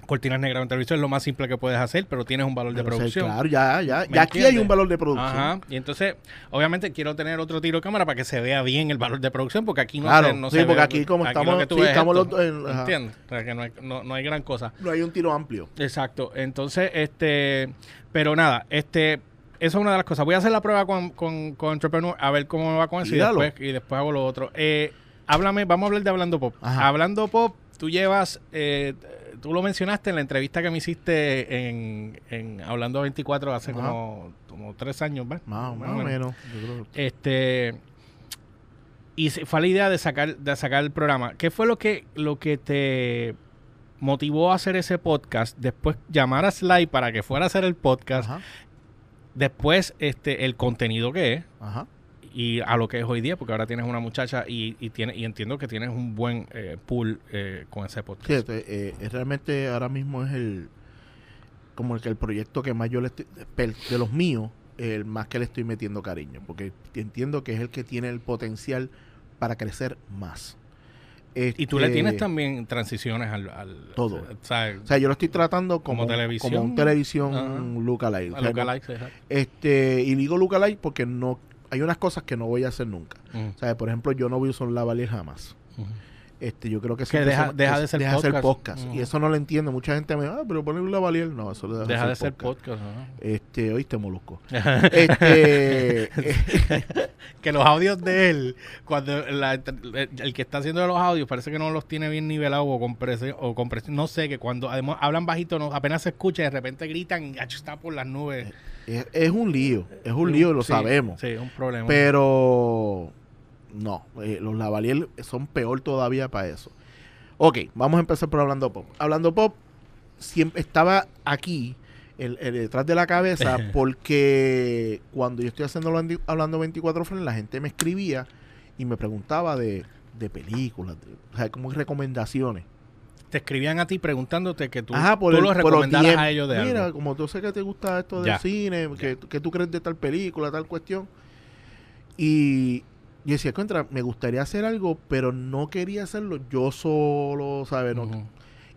Cortinas negras en televisión es lo más simple que puedes hacer, pero tienes un valor de Pero, producción. claro, ya, ya. ¿Me Ya aquí hay un valor de producción. Ajá. Y entonces, obviamente quiero tener otro tiro de cámara para que se vea bien el valor de producción, porque aquí no Claro, se, no sí, se porque ve- aquí como estamos- que sí, estamos esto. los dos en-. ¿Entiendes? O sea, que no hay, no, no hay gran cosa. No hay un tiro amplio. Exacto. Entonces, este, pero nada, este, eso es una de las cosas. Voy a hacer la prueba con, con, con Entrepreneur a ver cómo me va con eso y después, y después hago lo otro. Eh, háblame, vamos a hablar de Hablando Pop. Ajá. Hablando Pop, tú llevas, eh, tú lo mencionaste en la entrevista que me hiciste en, en Hablando 24 hace Ajá. como, como tres años, ¿verdad? Más, o- más o menos. Yo creo que- Este y fue la idea de sacar de sacar el programa. ¿Qué fue lo que lo que te motivó a hacer ese podcast? Después llamar a Sly para que fuera a hacer el podcast. Ajá, Después este el contenido que es ajá. Y a lo que es hoy día, porque ahora tienes una muchacha y, y tiene y entiendo que tienes un buen eh, pool eh, con ese podcast. Sí, este, eh, eh, realmente ahora mismo es el como el que el proyecto que más yo le estoy de los míos el más que le estoy metiendo cariño porque entiendo que es el que tiene el potencial para crecer más Y tú le Este, tienes también transiciones al, al Todo. o sea, o sea yo lo estoy tratando como, Como televisión. como un televisión Ajá. lookalike o sea, no- este y digo lookalike porque no hay unas cosas que no voy a hacer nunca sea por ejemplo yo no voy a usar un lavalier jamás este yo creo que, Que deja- se- deja de ser deja ser podcast. podcast y eso no lo entiende mucha gente me dice ah pero poner un lavalier no eso deja, Deja de ser podcast. podcast. ajá. Este, oíste, Molusco. Este, que los audios de él, cuando la- el que está haciendo los audios parece que no los tiene bien nivelados o compresión, o compresión, no sé, que cuando además hablan bajito, no, apenas se escucha y de repente gritan y "Acho, está por las nubes. Es, es un lío, es un lío, lo Sí, sabemos. Sí, es un problema. Pero no, eh, los Lavalier son peor todavía para eso. Ok, vamos a empezar por Hablando Pop. Hablando Pop siempre estaba aquí, el, el detrás de la cabeza, porque cuando yo estoy haciendo Hablando- Hablando 24 Frames, la gente me escribía y me preguntaba de, de películas, de- o sea, como recomendaciones. Te escribían a ti preguntándote que tú, Ajá, por tú el- los recomendaras a ellos de Mira, algo. como tú sé que te gusta esto del Ya. cine, que, que tú crees de tal película, tal cuestión. Y yo decía, contra, me gustaría hacer algo, pero no quería hacerlo yo solo, ¿sabes? No-.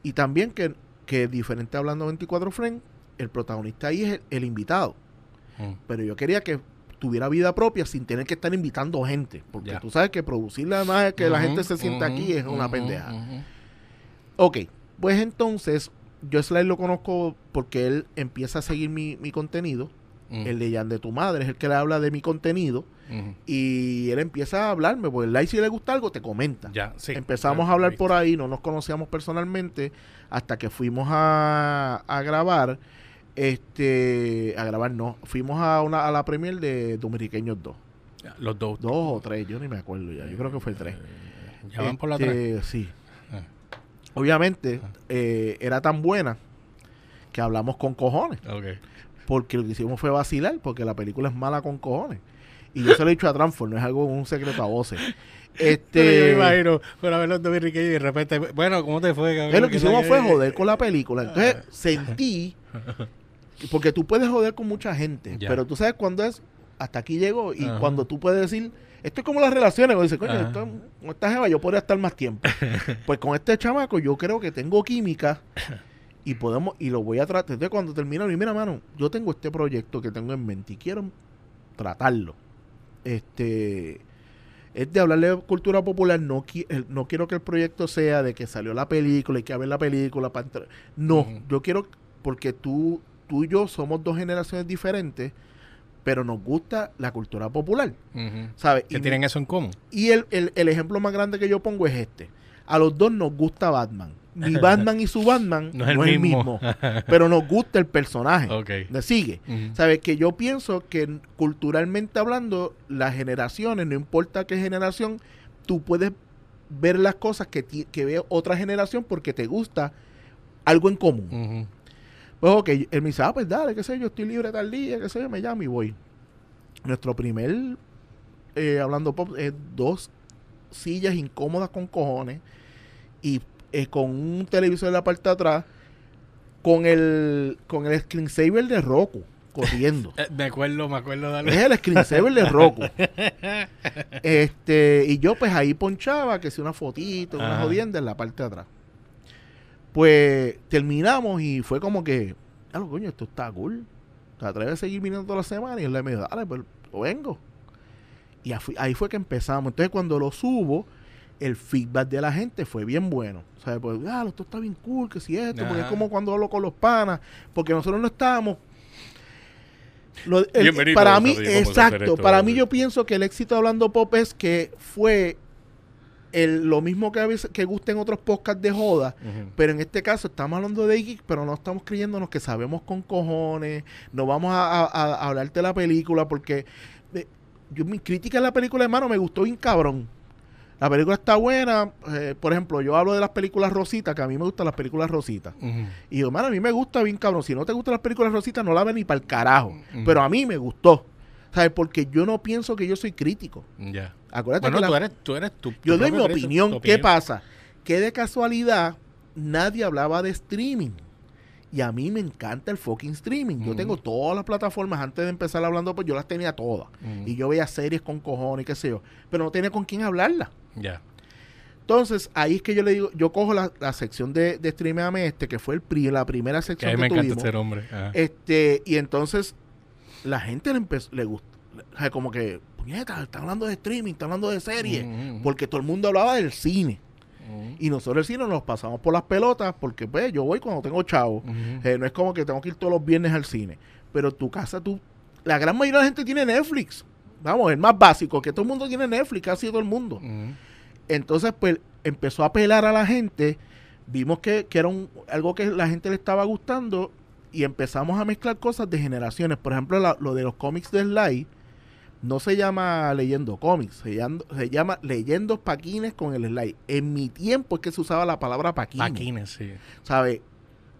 Y también que, que diferente hablando 24 Frames, el protagonista ahí es el, el invitado. Pero yo quería que tuviera vida propia sin tener que estar invitando gente. Porque Ya. tú sabes que producirle además que la gente se sienta aquí es una pendeja. Ok, pues entonces yo Sly lo conozco porque él empieza a seguir mi, mi contenido. El de Jan de tu madre es el que le habla de mi contenido. Y él empieza a hablarme, porque el like si le gusta algo te comenta. Ya, sí. Empezamos Ya, a hablar por ahí, no nos conocíamos personalmente, hasta que fuimos a, a grabar, este, a grabar no, fuimos a una a la premier de Dominiqueños 2, Ya, Los dos. dos o tres, yo ni me acuerdo ya, yo creo que fue el 3. Ya van por la Este, tres. Sí. Ah. Obviamente, Ah. eh, era tan buena que hablamos con cojones, porque lo que hicimos fue vacilar, porque la película es mala con cojones. Y yo se lo he dicho a Transform, no es algo, un secreto a voces. Este, Pero yo me imagino, por ver los dominicanos y de repente, bueno, ¿cómo te fue? cabrón? Lo que hicimos fue joder con la película. Entonces sentí, porque tú puedes joder con mucha gente, Ya. pero tú sabes cuándo es, hasta aquí llegó, y Ajá. cuando tú puedes decir, esto es como las relaciones, cuando dices, coño, esto, con esta jeva yo podría estar más tiempo. pues con este chamaco yo creo que tengo química y podemos, y lo voy a tratar. Entonces cuando terminaron, y mira, mano, yo tengo este proyecto que tengo en mente y quiero tratarlo. Este es de hablarle de cultura popular. No, qui- no quiero que el proyecto sea de que salió la película y que ver la película. para entrar. No, yo quiero, porque tú, tú y yo somos dos generaciones diferentes, pero nos gusta la cultura popular. ¿Sabes? Que Y, tienen eso en común. y el, el- el ejemplo más grande que yo pongo es este. A los dos nos gusta Batman. Mi Batman y su Batman No es el mismo. pero nos gusta el personaje. Ok. ¿Me sigue? ¿Sabes? Que yo pienso que culturalmente hablando, las generaciones, no importa qué generación, tú puedes ver las cosas que, que ve otra generación porque te gusta algo en común. Pues ok, él me dice, ah, pues dale, qué sé yo, estoy libre tal día, qué sé yo, me llamo y voy. Nuestro primer, eh, hablando pop, es dos sillas incómodas con cojones y eh, con un televisor en la parte de atrás, con el, con el screensaver de Roku corriendo. Eh, me acuerdo, me acuerdo de algo. Es el screensaver de Roku. este, y yo pues ahí ponchaba que si una fotito, una jodienda en la parte de atrás. Pues terminamos y fue como que, ah, coño, esto está cool. ¿Te atreves a seguir viniendo toda la semana? Y él me dijo, dale, pues vengo. Y ahí fue- que empezamos. Entonces cuando lo subo, el feedback de la gente fue bien bueno. O sea, pues, ah, esto está bien cool, que si esto, porque es como cuando hablo con los panas, porque nosotros no estábamos... Lo- el- para mí, exacto, esto. para mí yo pienso que el éxito de Hablando Pop es que fue el, lo mismo que, a veces- que gusta en otros podcasts de joda, pero en este caso estamos hablando de geek, pero no estamos creyéndonos que sabemos con cojones, no vamos a, a- hablarte de la película, porque eh, yo mi crítica a la película, hermano, me gustó bien cabrón. La película está buena, eh, por ejemplo, yo hablo de las películas rositas, que a mí me gustan las películas rositas. Ujú. Y digo, hermano, a mí me gusta bien cabrón. Si no te gustan las películas rositas, no la ves ni para el carajo. Pero a mí me gustó. ¿Sabes? Porque yo no pienso que yo soy crítico. Ya. Acuérdate Bueno, que la- tú eres, tú eres tu, yo doy mi opinión. ¿Qué pasa? Que de casualidad nadie hablaba de streaming. Y a mí me encanta el fucking streaming. Yo tengo todas las plataformas. Antes de empezar hablando, pues yo las tenía todas. Y yo veía series con cojones, qué sé yo. Pero no tenía con quién hablarlas. Ya. Entonces, ahí es que yo le digo, yo cojo la, la sección de, de Streameame este, que fue el pri- la primera Que a sección que, me encanta ser hombre. Este, y entonces la gente le empezó, le gustó, o sea, como que, puñeta, está hablando de streaming, está hablando de series, porque todo el mundo hablaba del cine. Y nosotros el cine nos pasamos por las pelotas, porque pues yo voy cuando tengo chavo. Eh, no es como que tengo que ir todos los viernes al cine. Pero tu casa, tú, la gran mayoría de la gente tiene Netflix. Vamos, el más básico, que todo el mundo tiene Netflix, casi todo el mundo. Entonces, pues, empezó a apelar a la gente. Vimos que, que era un, algo que la gente le estaba gustando y empezamos a mezclar cosas de generaciones. Por ejemplo, la- lo de los cómics de Sly no se llama leyendo cómics, se llama, se llama leyendo paquines con el Sly. En mi tiempo es que se usaba la palabra paquines. Paquines, sí. ¿Sabe?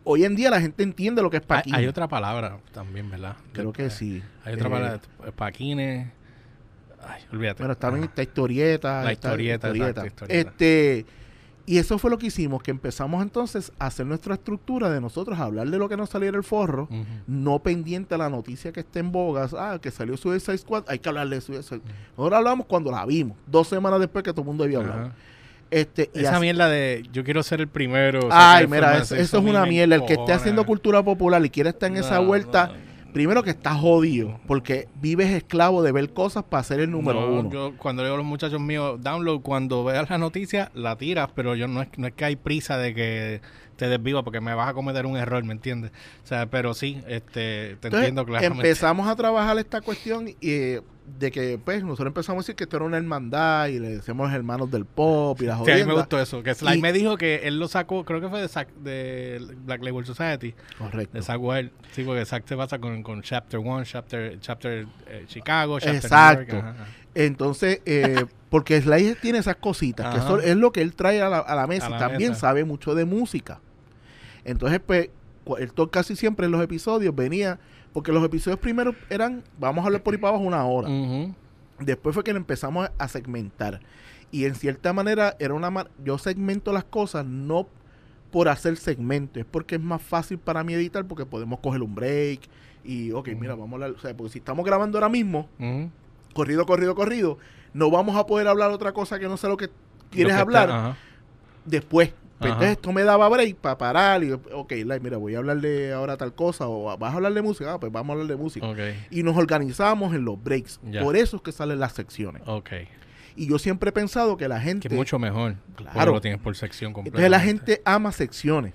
Hoy en día la gente entiende lo que es paquines. hay otra palabra también, ¿verdad? Creo que Eh, sí. Hay otra Eh, palabra, paquines. Ay, olvídate. Bueno, está esta historieta. La historieta, exacto, historieta. Este, Y eso fue lo que hicimos, que empezamos entonces a hacer nuestra estructura de nosotros, hablar de lo que nos saliera el forro, no pendiente a la noticia que esté en bogas, ah, que salió Suicide Squad, hay que hablarle de Suicide Nosotros hablamos cuando la vimos, dos semanas después que todo el mundo había hablado. Ajá. Este, y Esa así- mierda de yo quiero ser el primero. Ay, mira, eso, es a una mierda. El que esté haciendo cultura popular y quiere estar en esa vuelta, no. Primero que está jodido, porque vives esclavo de ver cosas para ser el número No, uno. Yo cuando le digo a los muchachos míos, download, cuando veas la noticia, la tiras, pero yo no es, no es que hay prisa de que te desviva porque me vas a cometer un error, ¿me entiendes? O sea, pero sí, este, te Entonces, entiendo claramente. empezamos a trabajar esta cuestión y, de que, pues, nosotros empezamos a decir que esto era una hermandad y le decíamos los hermanos del pop y las Sí, a mí me jodiendas. gustó eso. Que Sly Y- me dijo que él lo sacó, creo que fue de, Zack- de Black Label Society, Correcto. de Zack Wild. Sí, porque Zack se pasa con, con Chapter 1, Chapter, chapter eh, Chicago, Chapter Exacto. New York, ajá, ajá. Entonces, eh, porque Sly tiene esas cositas, que eso es lo que él trae a la, a la mesa A y la también mesa. sabe mucho de música. Entonces, pues, él casi siempre en los episodios venía, porque los episodios primero eran, vamos a hablar por ahí para abajo, una hora. Después fue que empezamos a segmentar. Y en cierta manera, era una ma- yo segmento las cosas no por hacer segmento, es porque es más fácil para mí editar, porque podemos coger un break y, ok, mira, vamos a hablar, o sea, porque si estamos grabando ahora mismo, corrido, corrido, corrido, no vamos a poder hablar otra cosa que no sé lo que quieres Lo que hablar está- después. Pues entonces esto me daba break para parar y, ok, Lai, mira, voy a hablar de ahora tal cosa o vas a hablar de música, ah, pues vamos a hablar de música. Y nos organizamos en los breaks. Por eso es que salen las secciones. ok. Y yo siempre he pensado que la Que gente... es mucho mejor. Claro. Lo tienes por sección completa. entonces la gente ama secciones.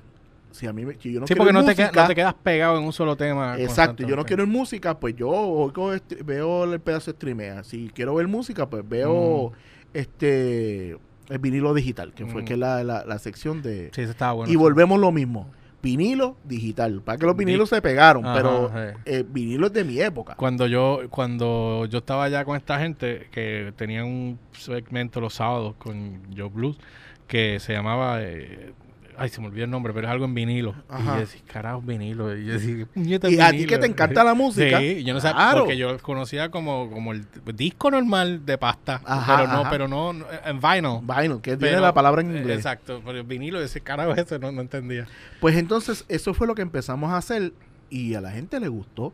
Si a mí me- si yo no sí, porque ir no te, música, queda- no te quedas pegado en un solo tema. Exacto, yo no quiero en música, pues yo oigo est- veo el pedazo de streamea. Si quiero ver música, pues veo este el vinilo digital, que fue Mm. que la, la, la sección de... Sí, eso estaba bueno. y volvemos lo mismo, vinilo digital. Para que los vinilos se pegaron, Ajá, pero sí. eh, vinilo es de mi época. Cuando yo, cuando yo estaba allá con esta gente que tenía un segmento los sábados con Joe Blues que se llamaba eh, ay se me olvidó el nombre, pero es algo en vinilo. Y yo decía, carajo, vinilo. Y yo decía, "¿Qué puñeta Y a ti vinilo?" que te encanta la música. Sí, yo no sabía, claro. porque yo conocía como, como el disco normal de pasta. Ajá, pero no, ajá. pero no, en vinyl. Vinyl, que tiene la palabra en inglés. Exacto, pero el vinilo, ese carajo ese no, no entendía. Pues entonces, eso fue lo que empezamos a hacer y a la gente le gustó.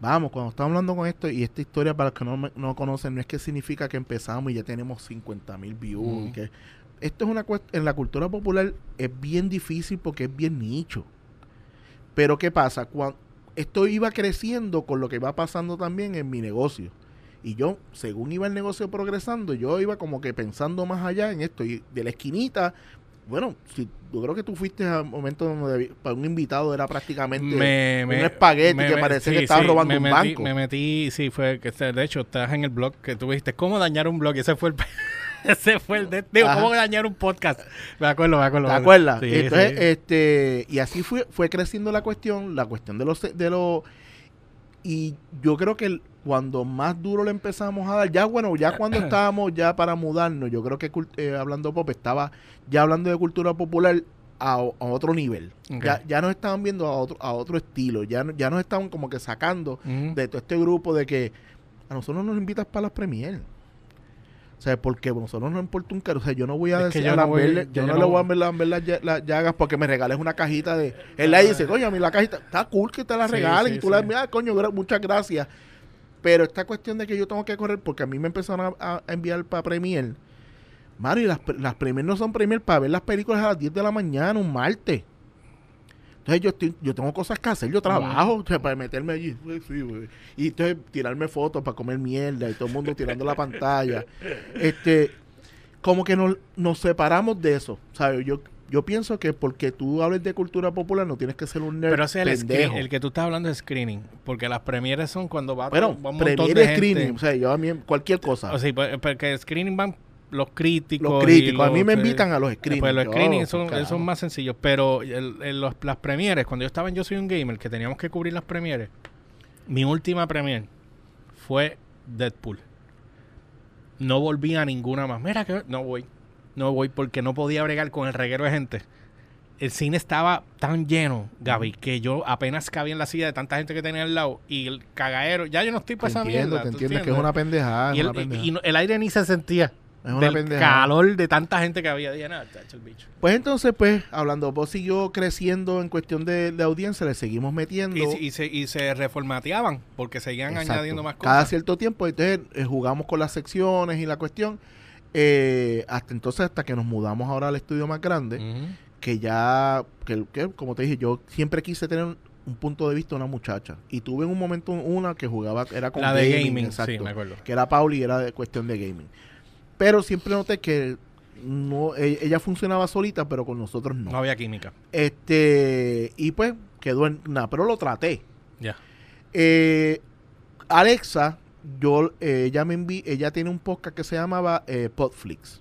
Vamos, cuando estamos hablando con esto, y esta historia para los que no, no conocen, no es que significa que empezamos y ya tenemos 50 mil views. y Ujú. que esto es una cuestión, en la cultura popular es bien difícil porque es bien nicho. Pero ¿qué pasa? Cuando esto iba creciendo con lo que va pasando también en mi negocio. Y yo, según iba el negocio progresando, yo iba como que pensando más allá en esto. Y de la esquinita, bueno, si, yo creo que tú fuiste a un momento donde para un invitado era prácticamente me, un espagueti me- que parecía sí, que estaba sí, robando un metí, banco. Me metí, sí, fue que de hecho estás en el blog que tú dijiste cómo dañar un blog y ese fue el ese fue el de, digo, Ajá. cómo dañar un podcast. Me acuerdo, me acuerdo. ¿Te me acuerdas? Sí, Entonces, sí. este, y así fue, fue creciendo la cuestión, la cuestión de los de los y yo creo que el- cuando más duro le empezamos a dar, ya bueno, ya cuando estábamos ya para mudarnos, yo creo que eh, hablando pop estaba ya hablando de cultura popular a, otro nivel. Ya, ya nos estaban viendo a otro, a otro estilo, ya, no- ya nos estaban como que sacando de todo este grupo de que a nosotros nos invitas para las premier. O sea, porque nosotros no importa un caro. O sea, yo no voy a Es decir yo a no voy- lamberle- yo yo, no, no le voy a lamber las lla- las llagas porque me regales una cajita de. Él ahí dice, coño, a mí la cajita está cool que te la Sí, regalen. sí, y tú la mira, coño, muchas gracias. Pero esta cuestión de que yo tengo que correr porque a mí me empezaron a, a enviar para Premier. Mario, y las, las Premier no son Premier para ver las películas a las 10 de la mañana, un martes. Entonces yo estoy, yo tengo cosas que hacer, yo trabajo, o sea, para meterme allí, sí, güey. y entonces tirarme fotos para comer mierda y todo el mundo tirando la pantalla. Este, como que nos, nos separamos de eso, ¿sabes? Yo, yo pienso que porque tú hables de cultura popular no tienes que ser un nerd Pero ese es el, el que tú estás hablando es screening, porque las premieres son cuando va, bueno, va un montón de screening, o sea, yo a mí cualquier cosa. O sea, pues, porque screening van los críticos. los críticos, a mí me invitan a los screenings. Pues los screenings son, más sencillos, pero el- el- los- las premieres, cuando yo estaba en Yo Soy un Gamer, que teníamos que cubrir las premieres, mi última premier fue Deadpool. No volví a ninguna más. Mira que no voy. No voy porque no podía bregar con el reguero de gente. El cine estaba tan lleno, Gaby, que yo apenas cabía en la silla de tanta gente que tenía al lado y el cagadero, ya yo no estoy esa entiendo, te ¿tú entiendes que es una pendejada. y, el, una pendejada. y no- el aire ni se sentía. Es una del calor de tanta gente que había. Dije, nada, el bicho. Pues entonces, pues, hablando, vos siguió creciendo en cuestión de, de audiencia, le seguimos metiendo. Y, se- y se, y se reformateaban porque seguían Exacto. añadiendo más Cada cosas. cierto tiempo, entonces eh, jugamos con las secciones y la cuestión. eh, hasta entonces, hasta que nos mudamos ahora al estudio más grande, que ya, que, que, como te dije, yo siempre quise tener un, un punto de vista de una muchacha. Y tuve en un momento una que jugaba, era con La de gaming, gaming, exacto, sí, me acuerdo. que era Pauli y era de cuestión de gaming. Pero siempre noté que no, e- ella funcionaba solita, pero con nosotros no. No había química. Este, y pues quedó en nada, pero lo traté. Ya. Eh, Alexa, yo, eh, ella me ella tiene un podcast que se llamaba eh, Podflix.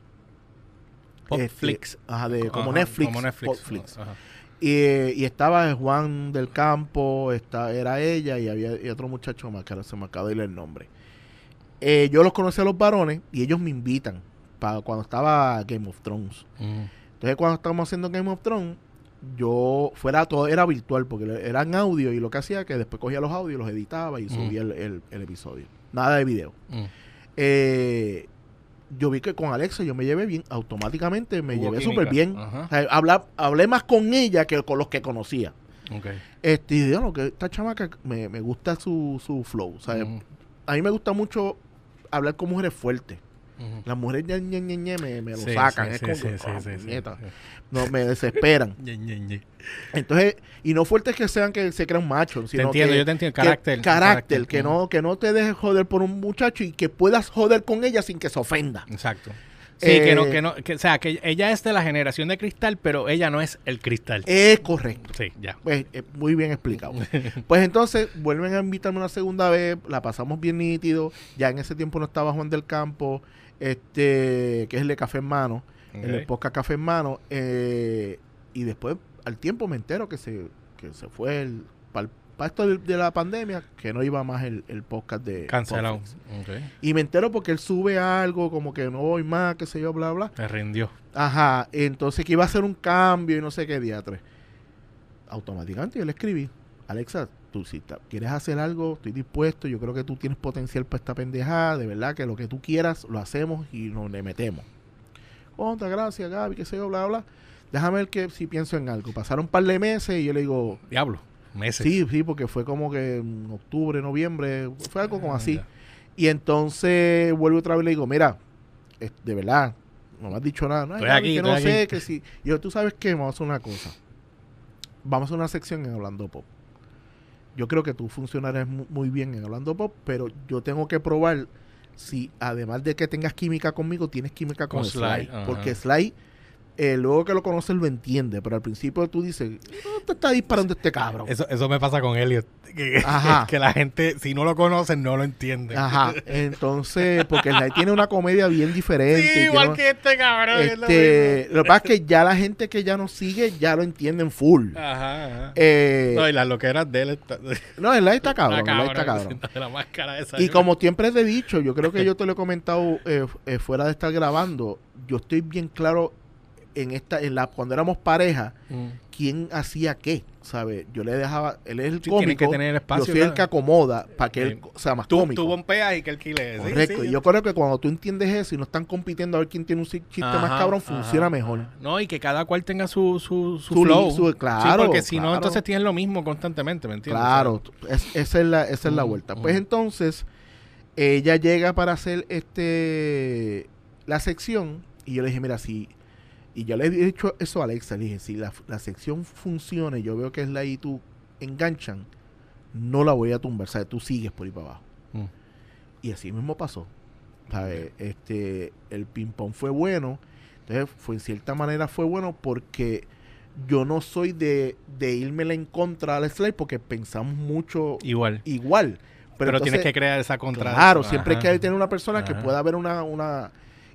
Este, Popflix. ajá, de, como, Ajá, Netflix, Como Netflix. Podflix. Ajá. Y, eh, y estaba Juan del Campo, está, era ella y había y otro muchacho más, que ahora se me acaba de ir el nombre. Eh, yo los conocí a los varones y ellos me invitan para cuando estaba Game of Thrones. Ujú. Entonces cuando estábamos haciendo Game of Thrones, yo fuera todo, era virtual, porque era en audio y lo que hacía que después cogía los audios, los editaba y subía el, el- el episodio. Nada de video. Mm. Eh, yo vi que con Alexa yo me llevé bien, automáticamente me Hubo llevé súper bien. Ajá. O sea, habla- hablé más con ella que con los que conocía. Ok. Este, y digo, no, que esta chamaca me, me gusta su, su flow. O sea, a mí me gusta mucho hablar con mujeres fuertes. Las mujeres ñe, ñe, ñe, me, me lo Sí, sacan. sí, es sí, como ah. No, me desesperan. Entonces, y no fuertes que sean que se crean machos, Te sino entiendo, que, yo te entiendo. que- Carácter. carácter, que no, que no te dejes joder por un muchacho y que puedas joder con ella sin que se ofenda. Exacto. Sí, que no, Eh, que no, que, o sea, que ella es de la generación de cristal, pero ella no es el cristal. Es correcto. Sí, ya. Pues, eh, muy bien explicado. pues entonces vuelven a invitarme una segunda vez, la pasamos bien nítido. Ya en ese tiempo no estaba Juan del Campo, este, que es el de Café en Mano, el Ok. podcast Café en Mano. eh, y después, al tiempo me entero que se, que se fue el, para esto de, de la pandemia, que no iba más el, el podcast de Cancelado. Y me entero porque él sube algo como que no voy más, qué sé yo, bla, bla. Se rindió. Ajá, entonces que iba a hacer un cambio y no sé qué día tres. Automáticamente yo le escribí, Alexa, tú si quieres hacer algo, estoy dispuesto, yo creo que tú tienes potencial para esta pendejada, de verdad que lo que tú quieras lo hacemos y nos le metemos. Conta, gracias Gaby, qué sé yo, bla, bla. Déjame ver que si pienso en algo. Pasaron un par de meses y yo le digo, Diablo. Meses. sí, sí, porque fue como que en octubre, noviembre, fue algo como Ah, así. Y entonces vuelvo otra vez y le digo, mira, es- de verdad, no me has dicho nada. No, Estoy Gaby, aquí, que no estoy sé, aquí. que si. Y yo, tú sabes qué, vamos a hacer una cosa. Vamos a hacer una sección en Hablando Pop. Yo creo que tú funcionarás mu- muy bien en Hablando Pop, pero yo tengo que probar si, además de que tengas química conmigo, tienes química con, Con Sly. Porque Sly, eh, luego que lo conoces, lo entiende, pero al principio tú dices, te está disparando este cabrón. Eso, eso me pasa con Elliot. Que, Ajá. que la gente, si no lo conocen, no lo entiende. Ajá, entonces, porque Sly tiene una comedia bien diferente. Sí, igual que este cabrón. es lo Este, lo que pasa es que ya la gente que ya nos sigue ya lo entienden full. Ajá, ajá. Eh, no, y las loqueras de él está, no, el live está cabrón, el está la máscara esa. Y yo- como siempre te he dicho, yo creo que yo te lo he comentado eh, eh, fuera de estar grabando, yo estoy bien claro en esta, en la, cuando éramos pareja, Mm. quién hacía qué, ¿sabes? Yo le dejaba, él es el Sí, tiene cómico, que tener espacio, yo soy el que acomoda para que Sí. él sea más Tú, cómico. tú bompeas y que alquile. sí, Correcto, sí. y yo creo que cuando tú entiendes eso y no están compitiendo a ver quién tiene un chiste más cabrón, ajá, funciona ajá. mejor. No, y que cada cual tenga su, su, su, Su flow. su- Sí, claro, porque si no, entonces tienes lo mismo constantemente, ¿me entiendes? Claro, es- esa es la, esa es la Mm, vuelta. mm. Pues entonces, ella llega para hacer este la sección y yo le dije, mira, si... Y yo le he dicho eso a Alexa, le dije, si la, la sección funciona y yo veo que es la y tú enganchan, no la voy a tumbar, ¿sabes? Tú sigues por ahí para abajo. Mm. Y así mismo pasó. ¿sabes? Este, el ping-pong fue bueno. Entonces, fue, en cierta manera fue bueno porque yo no soy de, de irme en contra al slide porque pensamos mucho Igual. igual. Pero, Pero, tienes que crear esa contra. Claro, siempre hay que tener una persona que pueda ver una... una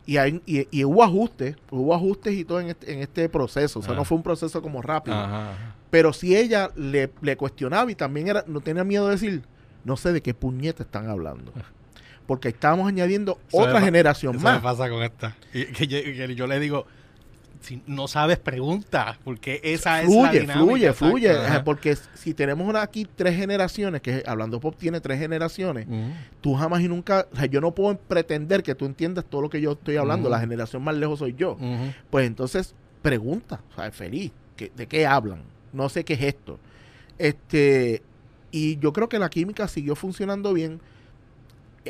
y, hay, y, y hubo ajustes, hubo ajustes y todo en este, en este proceso. O sea, no fue un proceso como rápido. Ajá, ajá. Pero si ella le, le cuestionaba y también era, no tenía miedo de decir, no sé de qué puñeta están hablando. Porque estábamos añadiendo Eso otra generación Eso más. me pasa con esta. Y que yo, que yo le digo, si no sabes, pregunta, porque esa es la fluye, dinámica. fluye, fluye. Ajá, Porque si tenemos aquí tres generaciones, que Hablando Pop tiene tres generaciones, Ujú. tú jamás y nunca, o sea, yo no puedo pretender que tú entiendas todo lo que yo estoy hablando. La generación más lejos soy yo. Pues entonces, pregunta, o sea, feliz. que- ¿De qué hablan? No sé qué es esto. Este, y yo creo que la química siguió funcionando bien.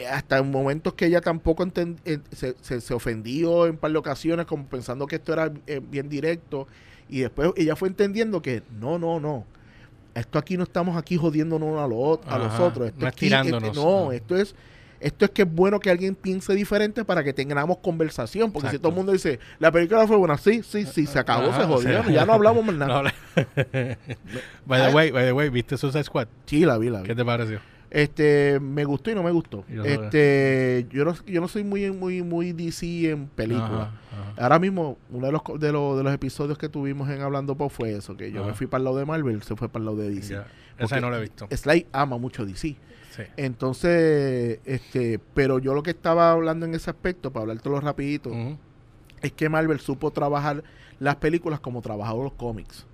Eh, hasta en momentos que ella tampoco enten- eh, se, se- se ofendió en par de ocasiones, como pensando que esto era eh, bien directo. Y después ella fue entendiendo que no, no, no. Esto aquí no estamos aquí jodiéndonos a, los a los otros. Esto no es aquí- este- no, Ah. esto es esto es que es bueno que alguien piense diferente para que tengamos conversación. Porque si todo el mundo dice, la película fue buena, sí, sí, sí, se acabó, Ajá, se jodió, ya no hablamos más No nada. by the way, by the way, ¿viste Suicide Squad? Sí, la vi, la vi. ¿Qué te pareció? Este, me gustó y no me gustó. Yo- Este, yo no, yo no soy muy, muy, muy DC en películas. Ahora mismo, uno de los, de, los, de los episodios que tuvimos en Hablando Pop fue eso, que yo Ajá. me fui para el lado de Marvel, se fue para el lado de DC. Esa no la he visto. Sly ama mucho DC. Sí. Entonces, este, pero yo lo que estaba hablando en ese aspecto, para hablártelo rapidito, Ujú. es que Marvel supo trabajar las películas como trabajaron los cómics.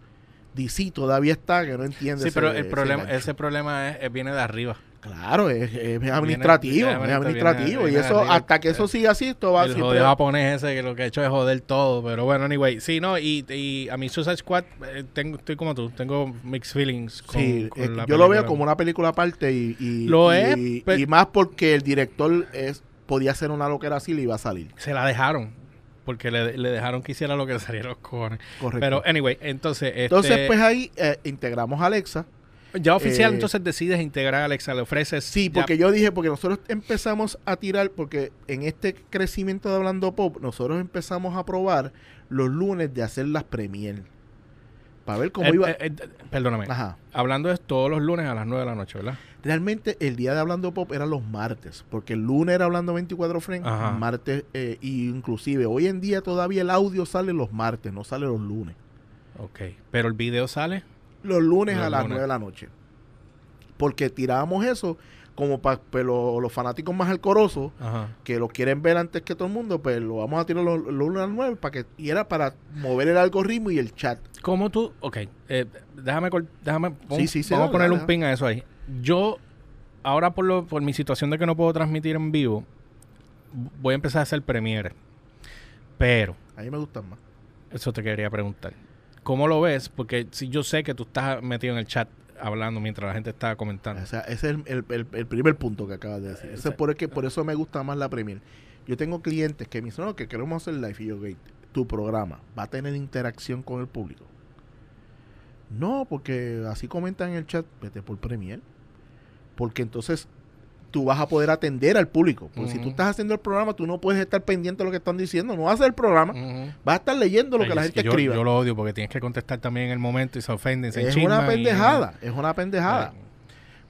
DC todavía está, que no entiende. Sí, ese- pero el ese problema, ese problema es, es- viene de arriba. Claro, es, administrativo, viene- es administrativo. viene- y eso, arriba. hasta que eso siga así, esto va el siempre- jodido japonés ese que lo que ha hecho es joder todo. Pero bueno, anyway. Sí, no, y, y a mi Suicide Squad eh, tengo, estoy como tú. Tengo mixed feelings con, Sí, con eh, la yo lo veo como una película aparte y, y, Lo y- es, y, pe- más porque el director es podía hacer una loquera así y le iba a salir. Se la dejaron. Porque le, le dejaron que hiciera lo que le saliera a los cojones. Correcto. Pero, anyway, entonces. Entonces, este, pues ahí eh, integramos a Alexa. ya oficial, eh, entonces decides integrar a Alexa, le ofreces. Sí, ya- porque yo dije, porque nosotros empezamos a tirar, porque en este crecimiento de Hablando Pop, nosotros empezamos a probar los lunes de hacer las premier. Para ver cómo Eh, iba. eh, eh, perdóname. Ajá. Hablando de todos los lunes a las 9 de la noche, ¿verdad? Realmente el día de Hablando Pop eran los martes, porque el lunes era Hablando 24 Frames, Ajá. martes, eh, y inclusive hoy en día todavía el audio sale los martes, no sale los lunes. Ok. Pero el video sale. Los lunes Los a las lunes. 9 de la noche. Porque tirábamos eso como para los fanáticos más alcorosos, Ajá. que lo quieren ver antes que todo el mundo, pues lo vamos a tirar los, los lunes a las 9 para que, y era para mover el algoritmo y el chat. ¿Cómo tú? Ok, eh, déjame, déjame pon- Sí, sí, sí, vamos a ponerle un pin a eso ahí. Yo, ahora por, lo, por mi situación de que no puedo transmitir en vivo, voy a empezar a hacer premiere. Pero, A mí me gustan más. eso te quería preguntar. ¿Cómo lo ves? Porque si yo sé que tú estás metido en el chat hablando mientras la gente está comentando. O sea, ese es el, el- el- primer punto que acabas de decir. Ese es por, el que, por eso me gusta más la Premier. Yo tengo clientes que me dicen, no, que queremos hacer live. Y yo, "Ok, tu programa va a tener interacción con el público. No, porque así comentan en el chat, vete por Premier. Porque entonces tú vas a poder atender al público. Porque si tú estás haciendo el programa, tú no puedes estar pendiente de lo que están diciendo. No vas a hacer el programa, Ujú. vas a estar leyendo lo Ay, que la es gente que yo, escriba. Yo lo odio porque tienes que contestar también en el momento y se ofenden, se es una y- pendejada, es una pendejada. Ay,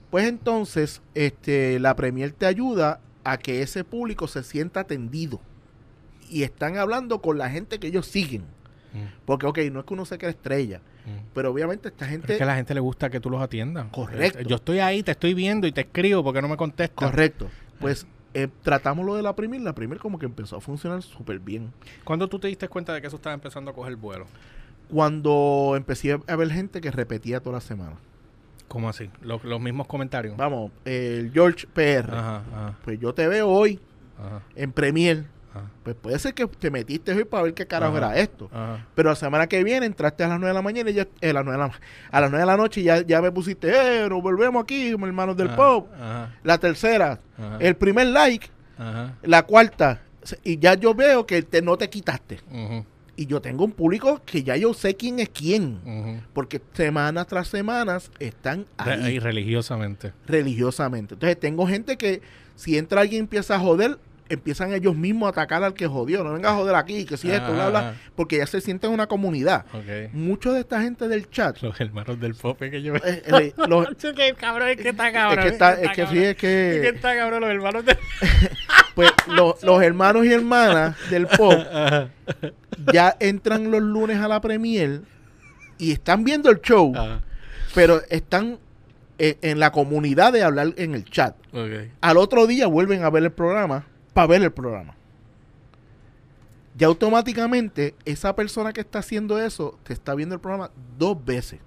Pues entonces, este, la Premier te ayuda a que ese público se sienta atendido. Y están hablando con la gente que ellos siguen. mm, Porque, ok, no es que uno se cree estrella. Pero obviamente esta Pero gente... es que a la gente le gusta que tú los atiendas. Correcto. Yo estoy ahí, te estoy viendo y te escribo porque no me contestas. Correcto. Pues eh, tratamos lo de la Premier. La Premier como que empezó a funcionar súper bien. ¿Cuándo tú te diste cuenta de que eso estaba empezando a coger vuelo? Cuando empecé a ver gente que repetía toda la semana. ¿Cómo así? Los, los mismos comentarios. Vamos, el George PR. Ajá, ajá, Pues yo te veo hoy ajá, en Premier. Ajá, Pues puede ser que te metiste hoy para ver qué carajo Ajá. era esto. ajá. Pero la semana que viene entraste a las 9 de la mañana y ya, eh, a, las 9 de la, a las 9 de la noche y ya, ya me pusiste, eh, nos volvemos aquí, hermanos del pop. Ajá, La tercera, el primer like, ajá, la cuarta, y ya yo veo que te, no te quitaste. Y yo tengo un público que ya yo sé quién es quién. Porque semanas tras semanas están ahí Y religiosamente. religiosamente. Entonces tengo gente que si entra alguien y empieza a joder, empiezan ellos mismos a atacar al que jodió. No venga a joder aquí, que si esto, bla, bla. Porque ya se sienten una comunidad. Ok. Mucho de esta gente del chat Los hermanos del pop que yo... eh, eh, los- que cabrón, es que está es cabrón. que está, es que sí, es Es que que está cabrón los hermanos del pues los, los hermanos y hermanas del pop ya entran los lunes a la premier y están viendo el show, Ajá. pero están en, en la comunidad de hablar en el chat. Al otro día vuelven a ver el programa para ver el programa. ya automáticamente esa persona que está haciendo eso te está viendo el programa dos veces.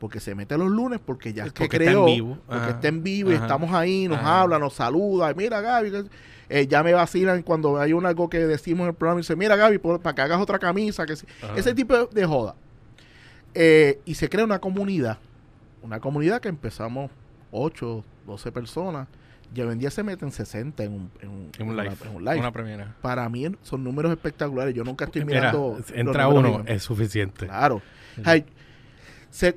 Porque se mete los lunes, porque ya es que Porque está en creó, vivo. porque Ajá. está en vivo y Ajá. estamos ahí, nos Ajá. habla, nos saluda, mira Gaby, eh, ya me vacilan cuando hay un algo que decimos en el programa y dice, mira Gaby, por- para que hagas otra camisa, que sí". Ese tipo de, de joda. Eh, y se crea una comunidad, una comunidad que empezamos 8, 12 personas, y hoy en día se meten 60 en un, en un- En un una- live. en un live. Una premiera. Para mí son números espectaculares. Yo nunca estoy Mira, mirando. entra uno, es suficiente. Claro. Ay, se,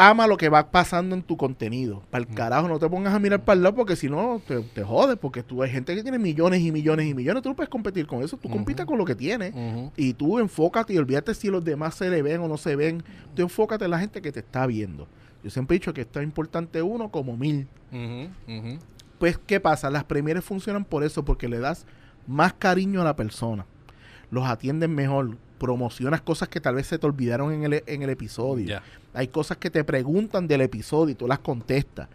ama lo que va pasando en tu contenido. Para el carajo, no te pongas a mirar para el lado porque si no te, te jodes. Porque tú hay gente que tiene millones y millones y millones. Tú no puedes competir con eso. Tú Ujú. compitas con lo que tienes. Y tú enfócate y olvídate si los demás se le ven o no se ven. Tú enfócate en la gente que te está viendo. Yo siempre he dicho que esto es importante uno como mil. Ujú. Ujú. Pues, ¿qué pasa? Las premieres funcionan por eso, porque le das más cariño a la persona. Los atienden mejor. Promocionas cosas que tal vez se te olvidaron en el, en el episodio. Hay cosas que te preguntan del episodio y tú las contestas.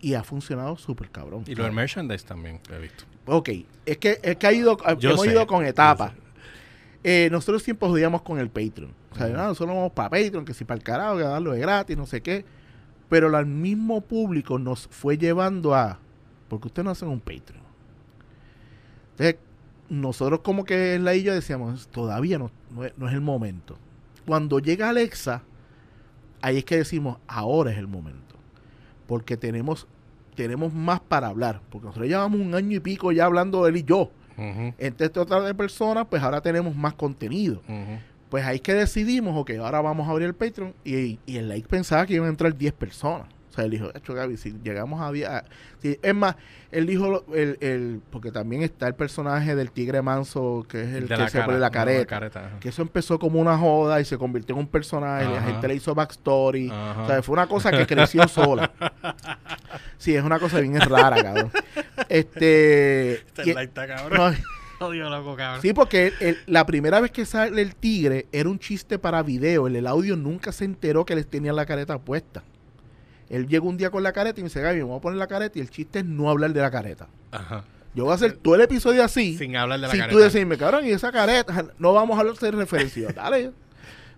Y ha funcionado súper cabrón. Y lo del merchandise también lo he visto. Ok, es que, es que ha ido, Yo hemos sé, ido con etapas. Eh, nosotros siempre jodíamos con el Patreon. O sea, Ujú. no, nosotros vamos para Patreon, que si para el carajo, que darlo de gratis, no sé qué. Pero al mismo público nos fue llevando a, porque ustedes no hacen un Patreon. Entonces, nosotros como que en la isla decíamos, todavía no, no es, no es el momento. Cuando llega Alexa, ahí es que decimos, ahora es el momento. Porque tenemos, tenemos más para hablar. Porque nosotros llevamos un año y pico ya hablando él y yo. Ujú. Entre esta otra de personas, pues ahora tenemos más contenido. Pues ahí es que decidimos, ok, ahora vamos a abrir el Patreon. Y, y el like pensaba que iban a entrar 10 personas. O sea, él dijo, hecho Gaby, si llegamos a 10... a- si- es más, él dijo, lo- el, el- porque también está el personaje del tigre manso, que es el De que se cara, pone la no, careta. Que eso empezó como una joda y se convirtió en un personaje. La gente le hizo backstory. Ajá. O sea, fue una cosa que creció sola. Sí, es una cosa bien rara, cabrón. Este... Este y- light está cabrón. no, Odio loco, cabrón. Sí, porque el- el- la primera vez que sale el tigre era un chiste para video. El, el audio nunca se enteró que les tenían la careta puesta. Él llegó un día con la careta y me dice, Gaby, me voy a poner la careta y el chiste es no hablar de la careta. Ajá. Yo voy a hacer todo el episodio así. Sin hablar de la sin careta. tú decirme, cabrón, y esa careta, no vamos a hablar de referencia. Dale.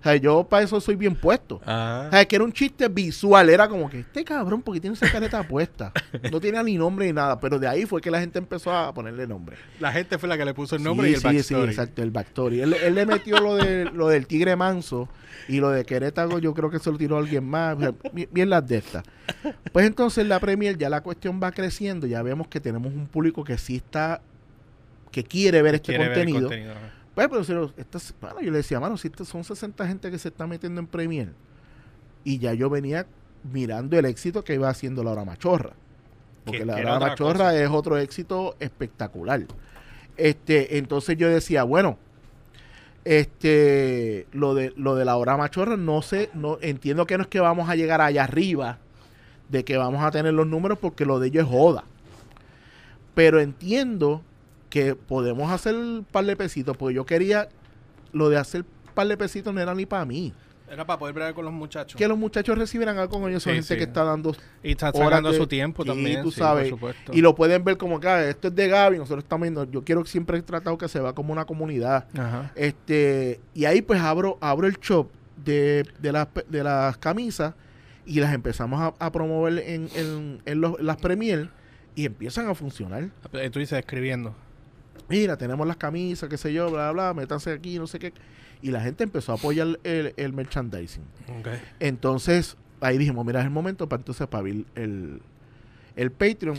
O sea, yo para eso soy bien puesto. Ajá. O sea, que era un chiste visual, era como que este cabrón, porque tiene esa careta puesta. No tenía ni nombre ni nada, pero de ahí fue que la gente empezó a ponerle nombre. La gente fue la que le puso el nombre sí, y el sí, backstory. Sí, exacto, el backstory. Él, él le metió lo, de, lo del tigre manso y lo de Querétaro, yo creo que se lo tiró alguien más. O sea, bien, las de estas. Pues entonces la Premier ya la cuestión va creciendo, ya vemos que tenemos un público que sí está, que quiere ver este Quiere ver el contenido. Pues, pero si estas- bueno, yo le decía, mano, si estas son 60 gente que se está metiendo en Premier. Y ya yo venía mirando el éxito que iba haciendo la hora machorra. Porque Que- la hora machorra cosa. es otro éxito espectacular. Este, entonces yo decía, bueno, este, lo de, lo de la hora machorra, no sé, no, entiendo que no es que vamos a llegar allá arriba, de que vamos a tener los números porque lo de ellos es joda. Pero entiendo que podemos hacer un par de pesitos, porque yo quería, lo de hacer par de pesitos no era ni para mí. Era para poder bregar con los muchachos. Que los muchachos recibieran algo con ellos, son Sí, gente sí. que está dando Y está sacando de- su tiempo también. tú sí, sabes. por supuesto. y lo pueden ver como que ah, esto es de Gaby, nosotros estamos viendo, yo quiero siempre he tratado que se vea como una comunidad. Ajá. Este, y ahí pues abro, abro el shop de, de, las, pe- de las camisas y las empezamos a, a promover en, en, en los- las premier y empiezan a funcionar. Eh, Tú dices escribiendo. Mira, tenemos las camisas, qué sé yo, bla, bla, bla, métanse aquí, no sé qué. Y la gente empezó a apoyar el, el merchandising. Okay. Entonces, ahí dijimos, mira, es el momento para entonces para abrir el, el Patreon.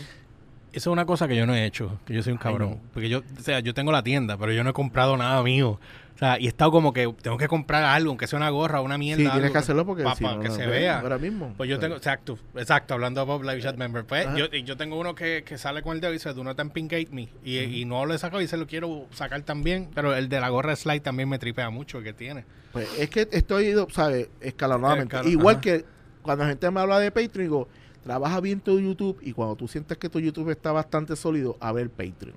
Eso es una cosa que yo no he hecho, que yo soy un Ay, cabrón. no. Porque yo, o sea, yo tengo la tienda, pero yo no he comprado nada mío. O sea, y he estado como que tengo que comprar algo, aunque sea una gorra una mierda. Sí, tienes que hacerlo porque pa- si pa- no, que no, se ve, vea. Ahora mismo. Pues yo tengo, exacto, exacto, hablando de Bob Live Chat Member. Pues yo, yo tengo uno que, que sale con el dedo y dice, do not Gate me. Y, y no lo he sacado y se lo quiero sacar también. Pero el de la gorra de slide también me tripea mucho que tiene. Pues es que estoy, ¿sabes? Escalonadamente. Escala- Igual ajá. que cuando la gente me habla de Patreon, digo, trabaja bien tu YouTube y cuando tú sientes que tu YouTube está bastante sólido, a ver Patreon.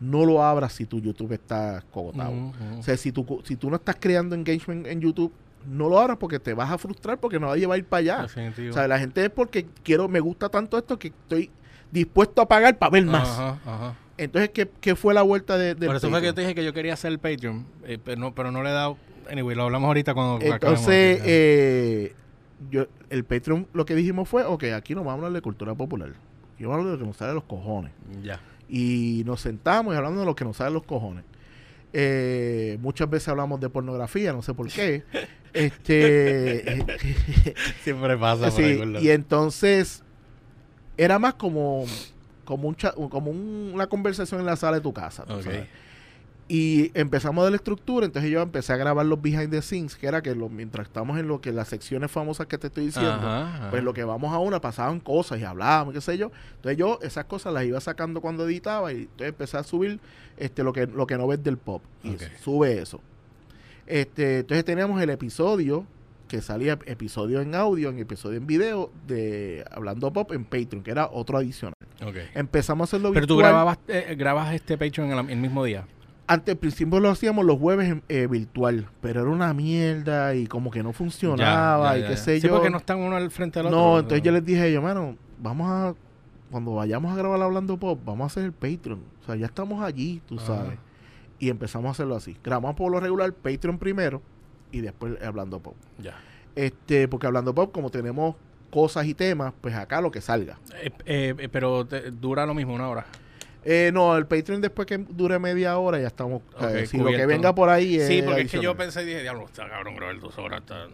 No lo abras si tu YouTube está cogotado. O sea, si tú, si tú no estás creando engagement en YouTube, no lo abras porque te vas a frustrar porque nadie va a ir para allá. Definitivo. O sea, la gente es porque quiero, me gusta tanto esto que estoy dispuesto a pagar para ver más. Ajá, ajá. Entonces, ¿qué, qué fue la vuelta de, del Por eso fue que yo Patreon? te dije que yo quería hacer el Patreon, eh, pero, no, pero no le he dado. Anyway, lo hablamos ahorita cuando. Entonces, eh, yo, el Patreon lo que dijimos fue, ok, aquí nos vamos a hablar de cultura popular. Yo vamos a hablar de lo que nos sale de los cojones. ya. Y nos sentamos y hablando de lo que nos sale de los cojones. Eh, muchas veces hablamos de pornografía, no sé por qué. este Siempre pasa por sí, y entonces era más como como un cha- como un- una conversación en la sala de tu casa. Y empezamos de la estructura, entonces yo empecé a grabar los behind the scenes, que era que lo, mientras estamos en lo que las secciones famosas que te estoy diciendo, Ajá, ajá. pues lo que vamos a una pasaban cosas y hablábamos, qué sé yo. Entonces yo esas cosas las iba sacando cuando editaba y entonces empecé a subir este lo que lo que no ves del pop y sube eso. Este, entonces teníamos el episodio que salía episodio en audio, en episodio en video de Hablando Pop en Patreon, que era otro adicional. Empezamos a hacerlo Pero tú grababas, eh, grabas este Patreon en el, el mismo día. Antes, al principio lo hacíamos los jueves eh, virtual, pero era una mierda y como que no funcionaba Ya, ya, y qué sé Sí, yo. porque no están uno al frente del otro. No, entonces yo les dije ellos, mano, vamos a, cuando vayamos a grabar Hablando Pop, vamos a hacer el Patreon. O sea, ya estamos allí, tú Ajá. sabes. Y empezamos a hacerlo así. Grabamos por lo regular Patreon primero y después Hablando Pop. Ya. Este, porque Hablando Pop, como tenemos cosas y temas, pues acá lo que salga. Eh, eh, eh, pero te- dura lo mismo, una hora. Eh, no, el Patreon después que dure media hora ya estamos. Eh, si lo que venga por ahí es. sí, porque es que yo pensé y dije, diablo, está cabrón grabar dos horas. Está,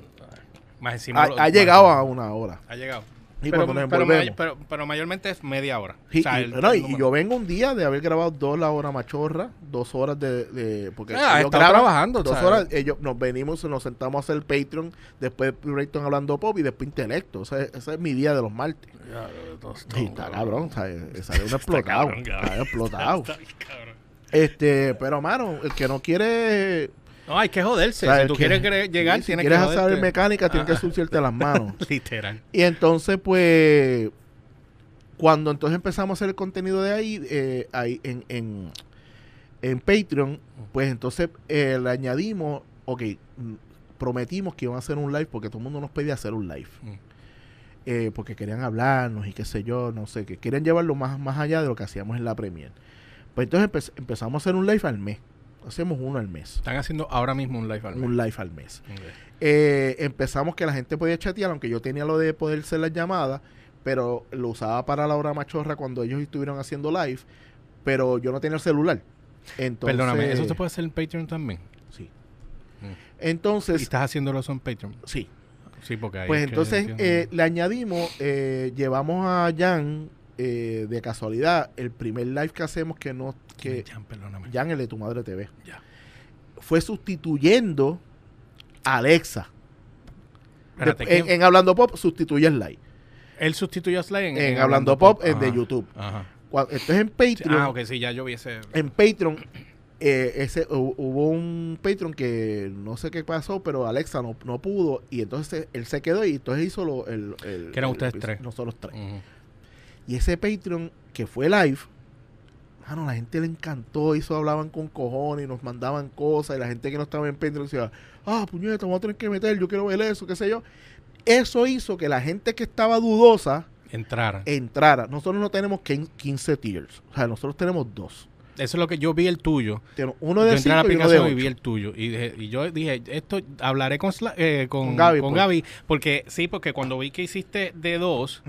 Más encima. Ha, lo- ha más- llegado a una hora. Ha llegado. Y pero, cuando nos pero, envolvemos. pero, pero mayormente es media hora. O sea, y, el- no, el y yo vengo un día de haber grabado dos la hora machorra, dos horas de, de- porque Ah, ellos estaba trabajando, dos ¿sabes? horas, ellos nos venimos, nos sentamos a hacer el Patreon, después Patreon hablando pop y después intelecto, ese, ese es mi día de los martes. Ya, no, está cabrón. ¿sabes? Sale uno explotado, cabrón, cabrón. está explotado. Está bien, cabrón. Este, pero mano, el que no quiere, No, hay que joderse. ¿sabes? si tú que- quieres cre- llegar, si tienes que quieres joderte. saber mecánica, tienes que Ah. suciarte las manos. Literal. Y entonces, pues, cuando entonces empezamos a hacer el contenido de ahí, eh, ahí en, en, en Patreon, pues entonces eh, le añadimos, ok, mm, prometimos que iban a hacer un live porque todo el mundo nos pedía hacer un live. Mm. Eh, porque querían hablarnos y qué sé yo, no sé, que quieren llevarlo más, más allá de lo que hacíamos en la Premier. Pues entonces empe- empezamos a hacer un live al mes. Hacemos uno al mes. Están haciendo ahora mismo un live al mes. Un live al mes. Eh, empezamos que la gente podía chatear, aunque yo tenía lo de poder hacer las llamadas, pero lo usaba para la hora machorra cuando ellos estuvieron haciendo live, pero yo no tenía el celular. Entonces, Perdóname, ¿eso se puede hacer en Patreon también? Sí. Mm. ¿Y Entonces, estás haciéndolo eso en Patreon? sí. Sí, porque ahí Pues entonces eh, le añadimos, eh, llevamos a Jan eh, de casualidad, el primer live que hacemos que no, que Jan, perdóname. Jan el de tu madre TV, Ya. fue sustituyendo a Alexa. Espérate, De- en, ¿quién- en Hablando Pop sustituye el live. Él sustituyó a Sly en, En Hablando Pop, en de YouTube. Ajá. Cua- Entonces en Sí, Patreon, ah, ok, sí, ya yo vi ese. en Patreon, eh, ese, hu- hubo un Patreon que no sé qué pasó, pero Alexa no, no pudo y entonces él se quedó y entonces hizo lo, el, el- Que eran el ustedes episodio- tres. Nosotros tres. Ujú. Y ese Patreon que fue live, mano, la gente le encantó, eso hablaban con cojones y nos mandaban cosas y la gente que no estaba en Patreon decía, ah, puñeta, vamos a tener que meter, yo quiero ver eso, qué sé yo. Eso hizo que la gente que estaba dudosa Entraran. entrara. Nosotros no tenemos quin- 15 tiers, o sea, nosotros tenemos dos. Eso es lo que yo vi el tuyo. Uno yo de entré a la 5 y y vi 8. el tuyo. Y, dije- y yo dije, esto hablaré con, eh, con, Con Gaby, con pues. Gaby, Porque sí, porque cuando vi que hiciste de dos,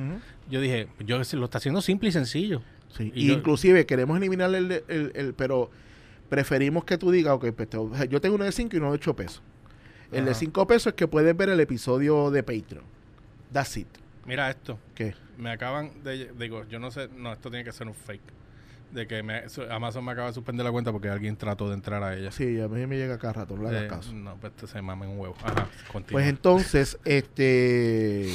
yo dije, yo lo está haciendo simple y sencillo. Sí, Y yo- inclusive queremos eliminar el, el- el- pero preferimos que tú digas, ok, pues, te- yo tengo uno de 5 y uno de 8 pesos. El de. 5 pesos es que puedes ver el episodio de Patreon. That's it. Mira esto. ¿Qué? Me acaban de... Digo, yo no sé... No, esto tiene que ser un fake. De que me- Amazon me acaba de suspender la cuenta porque alguien trató de entrar a ella. Sí, a mí me llega cada rato, no le hagas Eh, caso. No, pues este se mama en un huevo. Ajá, continúa. Pues entonces, este...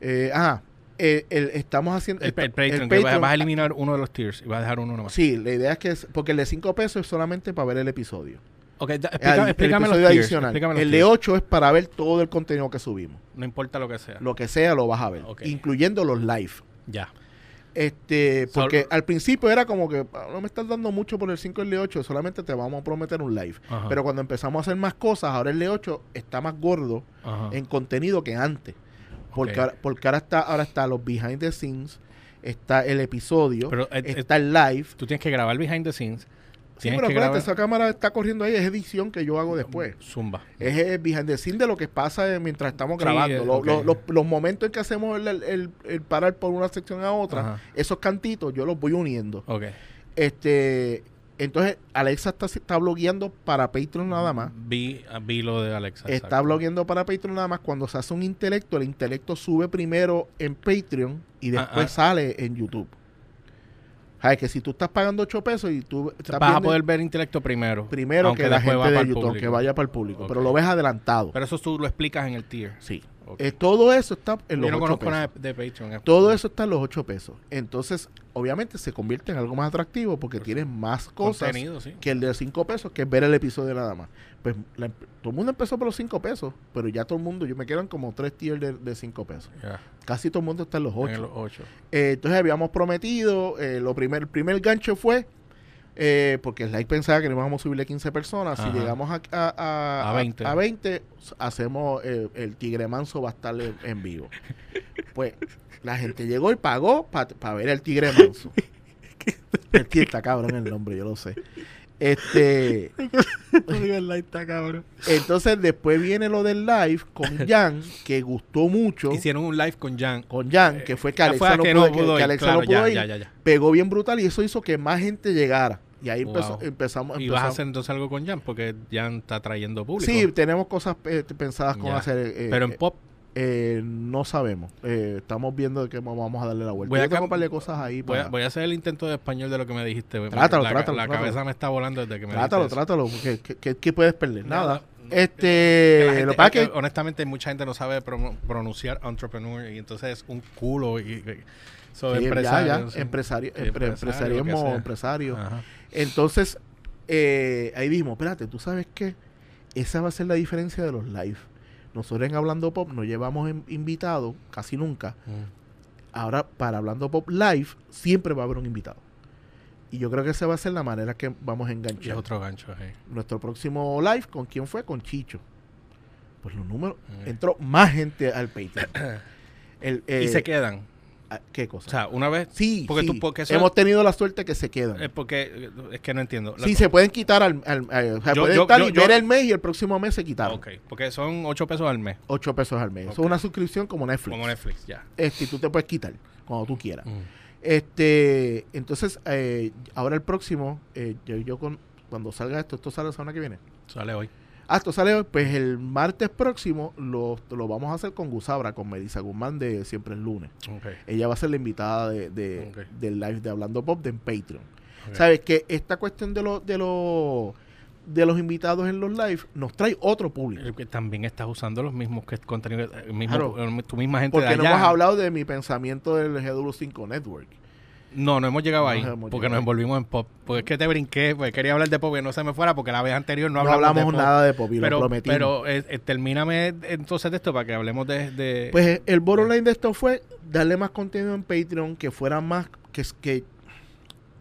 Eh, ajá, el- estamos haciendo... el, el Patreon, el que Patreon- vas a eliminar uno de los tiers y vas a dejar uno nomás. Sí, la idea es que... es- porque el de 5 pesos es solamente para ver el episodio. Ok, da- explica- explícame los episodio tiers. explícame los El de tiers. 8 es para ver todo el contenido que subimos. No importa lo que sea. Lo que sea lo vas a ver, incluyendo los live. Ya. Este, porque al principio era como que "Ah, no me estás dando mucho por el 5 y el de 8, solamente te vamos a prometer un live. Ajá. Pero cuando empezamos a hacer más cosas, ahora el de 8 está más gordo Ajá. en contenido que antes. Porque, ahora, porque ahora está, ahora está los behind the scenes, está el episodio, Pero, eh, eh, está el live. Tú tienes que grabar behind the scenes. Sí, pero acuérdate, grabar esa cámara está corriendo ahí, es edición que yo hago después. Zumba. Es el behind the scene de lo que pasa eh, mientras estamos Sí, grabando. eh, los, los momentos en que hacemos el, el- el- parar por una sección a otra, Ajá. esos cantitos yo los voy uniendo. Ok. Este, entonces Alexa está, está blogueando para Patreon nada más. Vi, vi lo de Alexa. Está exacto. blogueando para Patreon nada más. Cuando se hace un intelecto, el intelecto sube primero en Patreon y Ah, después ah. sale en YouTube. Sea, que si tú estás pagando 8 pesos y tú estás Vas a poder ver intelecto primero. primero que la gente de YouTube, que vaya para el público, pero lo ves adelantado. Pero eso tú lo explicas en el tier. sí. Eh, todo eso está en Yo los no 8 conozco pesos. nada de Patreon. Todo eso está en los 8 pesos. Entonces, obviamente se convierte en algo más atractivo porque Por tienes más cosas sí. que el de 5 pesos, que es ver el episodio nada más. Pues la empe- todo el mundo empezó por los 5 pesos, pero ya todo el mundo, yo me quedan como 3 tiers de 5 pesos. Casi todo el mundo está en los en 8. los ocho. Eh, entonces habíamos prometido, eh, lo primer, el primer gancho fue, eh, porque Slide pensaba que le íbamos a subirle 15 personas, si llegamos a, a, a- A 20. a 20, hacemos eh, el Tigre Manso va a estar en, en vivo. Pues la gente llegó y pagó para ver el Tigre Manso. el está cabrón el nombre, yo lo sé. Este, entonces después viene lo del live con Jan, que gustó mucho. Hicieron un live con Jan. Con Jan, que fue que Alexa no que pudo, pudo ir, Alexa claro, no pudo ya, ir. ya, ya, ya. Pegó bien brutal y eso hizo que más gente llegara. Y ahí empezó- Wow. empezamos. Y vas a empezamos- hacer entonces algo con Jan porque Jan está trayendo público. Sí, tenemos cosas eh, pensadas con hacer. eh, Pero en eh, pop, eh, no sabemos. Eh, estamos viendo de que vamos a darle la vuelta. Voy a tengo cam- un par de cosas ahí. voy a, para- voy a hacer el intento de español de lo que me dijiste. Trátalo, la, trátalo, La trátalo. cabeza me está volando desde que me Trátalo, dijiste trátalo. porque ¿Qué, qué- qué puedes perder? Nada. Nada. Este. Que gente- lo que eh, honestamente, mucha gente no sabe pronu- pronunciar entrepreneur y entonces es un culo. Y, y- so, sí, empresario, ya, ya, sí. empresario, empre- empresario. Entonces, eh, ahí dijimos, espérate, ¿tú sabes qué? Esa va a ser la diferencia de los live. Nosotros en Hablando Pop nos llevamos invitados, casi nunca. Mm. Ahora, para Hablando Pop Live, siempre va a haber un invitado. Y yo creo que esa va a ser la manera que vamos a Y es enganchar. otro gancho. Nuestro próximo live, ¿con quién fue? Con Chicho. Pues los números, Mm. entró más gente al Patreon. El, y eh, se quedan. Ah, ¿Qué cosa? O sea, una vez. sí, porque sí. tú- porque eso- hemos tenido la suerte que se quedan. Es porque. eh, Es que no entiendo. La Sí, se pueden quitar al, al- al- o sea, Yo- pueden yo- estar yo- y ver el mes y el próximo mes se quitaron. Ok, porque son 8 pesos al mes. 8 pesos al mes. Eso es una suscripción como Netflix. Como Netflix, ya. Este, tú te puedes quitar cuando tú quieras. Mm. Este, entonces, eh, ahora el próximo, eh, yo, yo con, cuando salga esto, esto sale la semana que viene. Sale hoy. Ah, esto sale pues el martes próximo lo, lo vamos a hacer con Gusabra, con Melissa Guzmán de Siempre el Lunes. Ok. Ella va a ser la invitada de, de- del live de Hablando Pop de en Patreon. ok. ¿Sabes? Que esta cuestión de, los de, los de los invitados en los live nos trae otro público. Que También estás usando los mismos que contenido, el mismo, Claro. tu misma gente de Porque no hemos hablado de mi pensamiento del GW5 Network. No, no hemos llegado No ahí. hemos porque llegado nos envolvimos en pop. Porque es que te brinqué, pues quería hablar de pop y no se me fuera porque la vez anterior no No, hablamos, hablamos de pop. nada de pop y lo pero, prometimos. pero eh, eh, termíname entonces de esto para que hablemos de... de- Pues el bottom line de esto fue darle más contenido en Patreon, que fuera más, que es que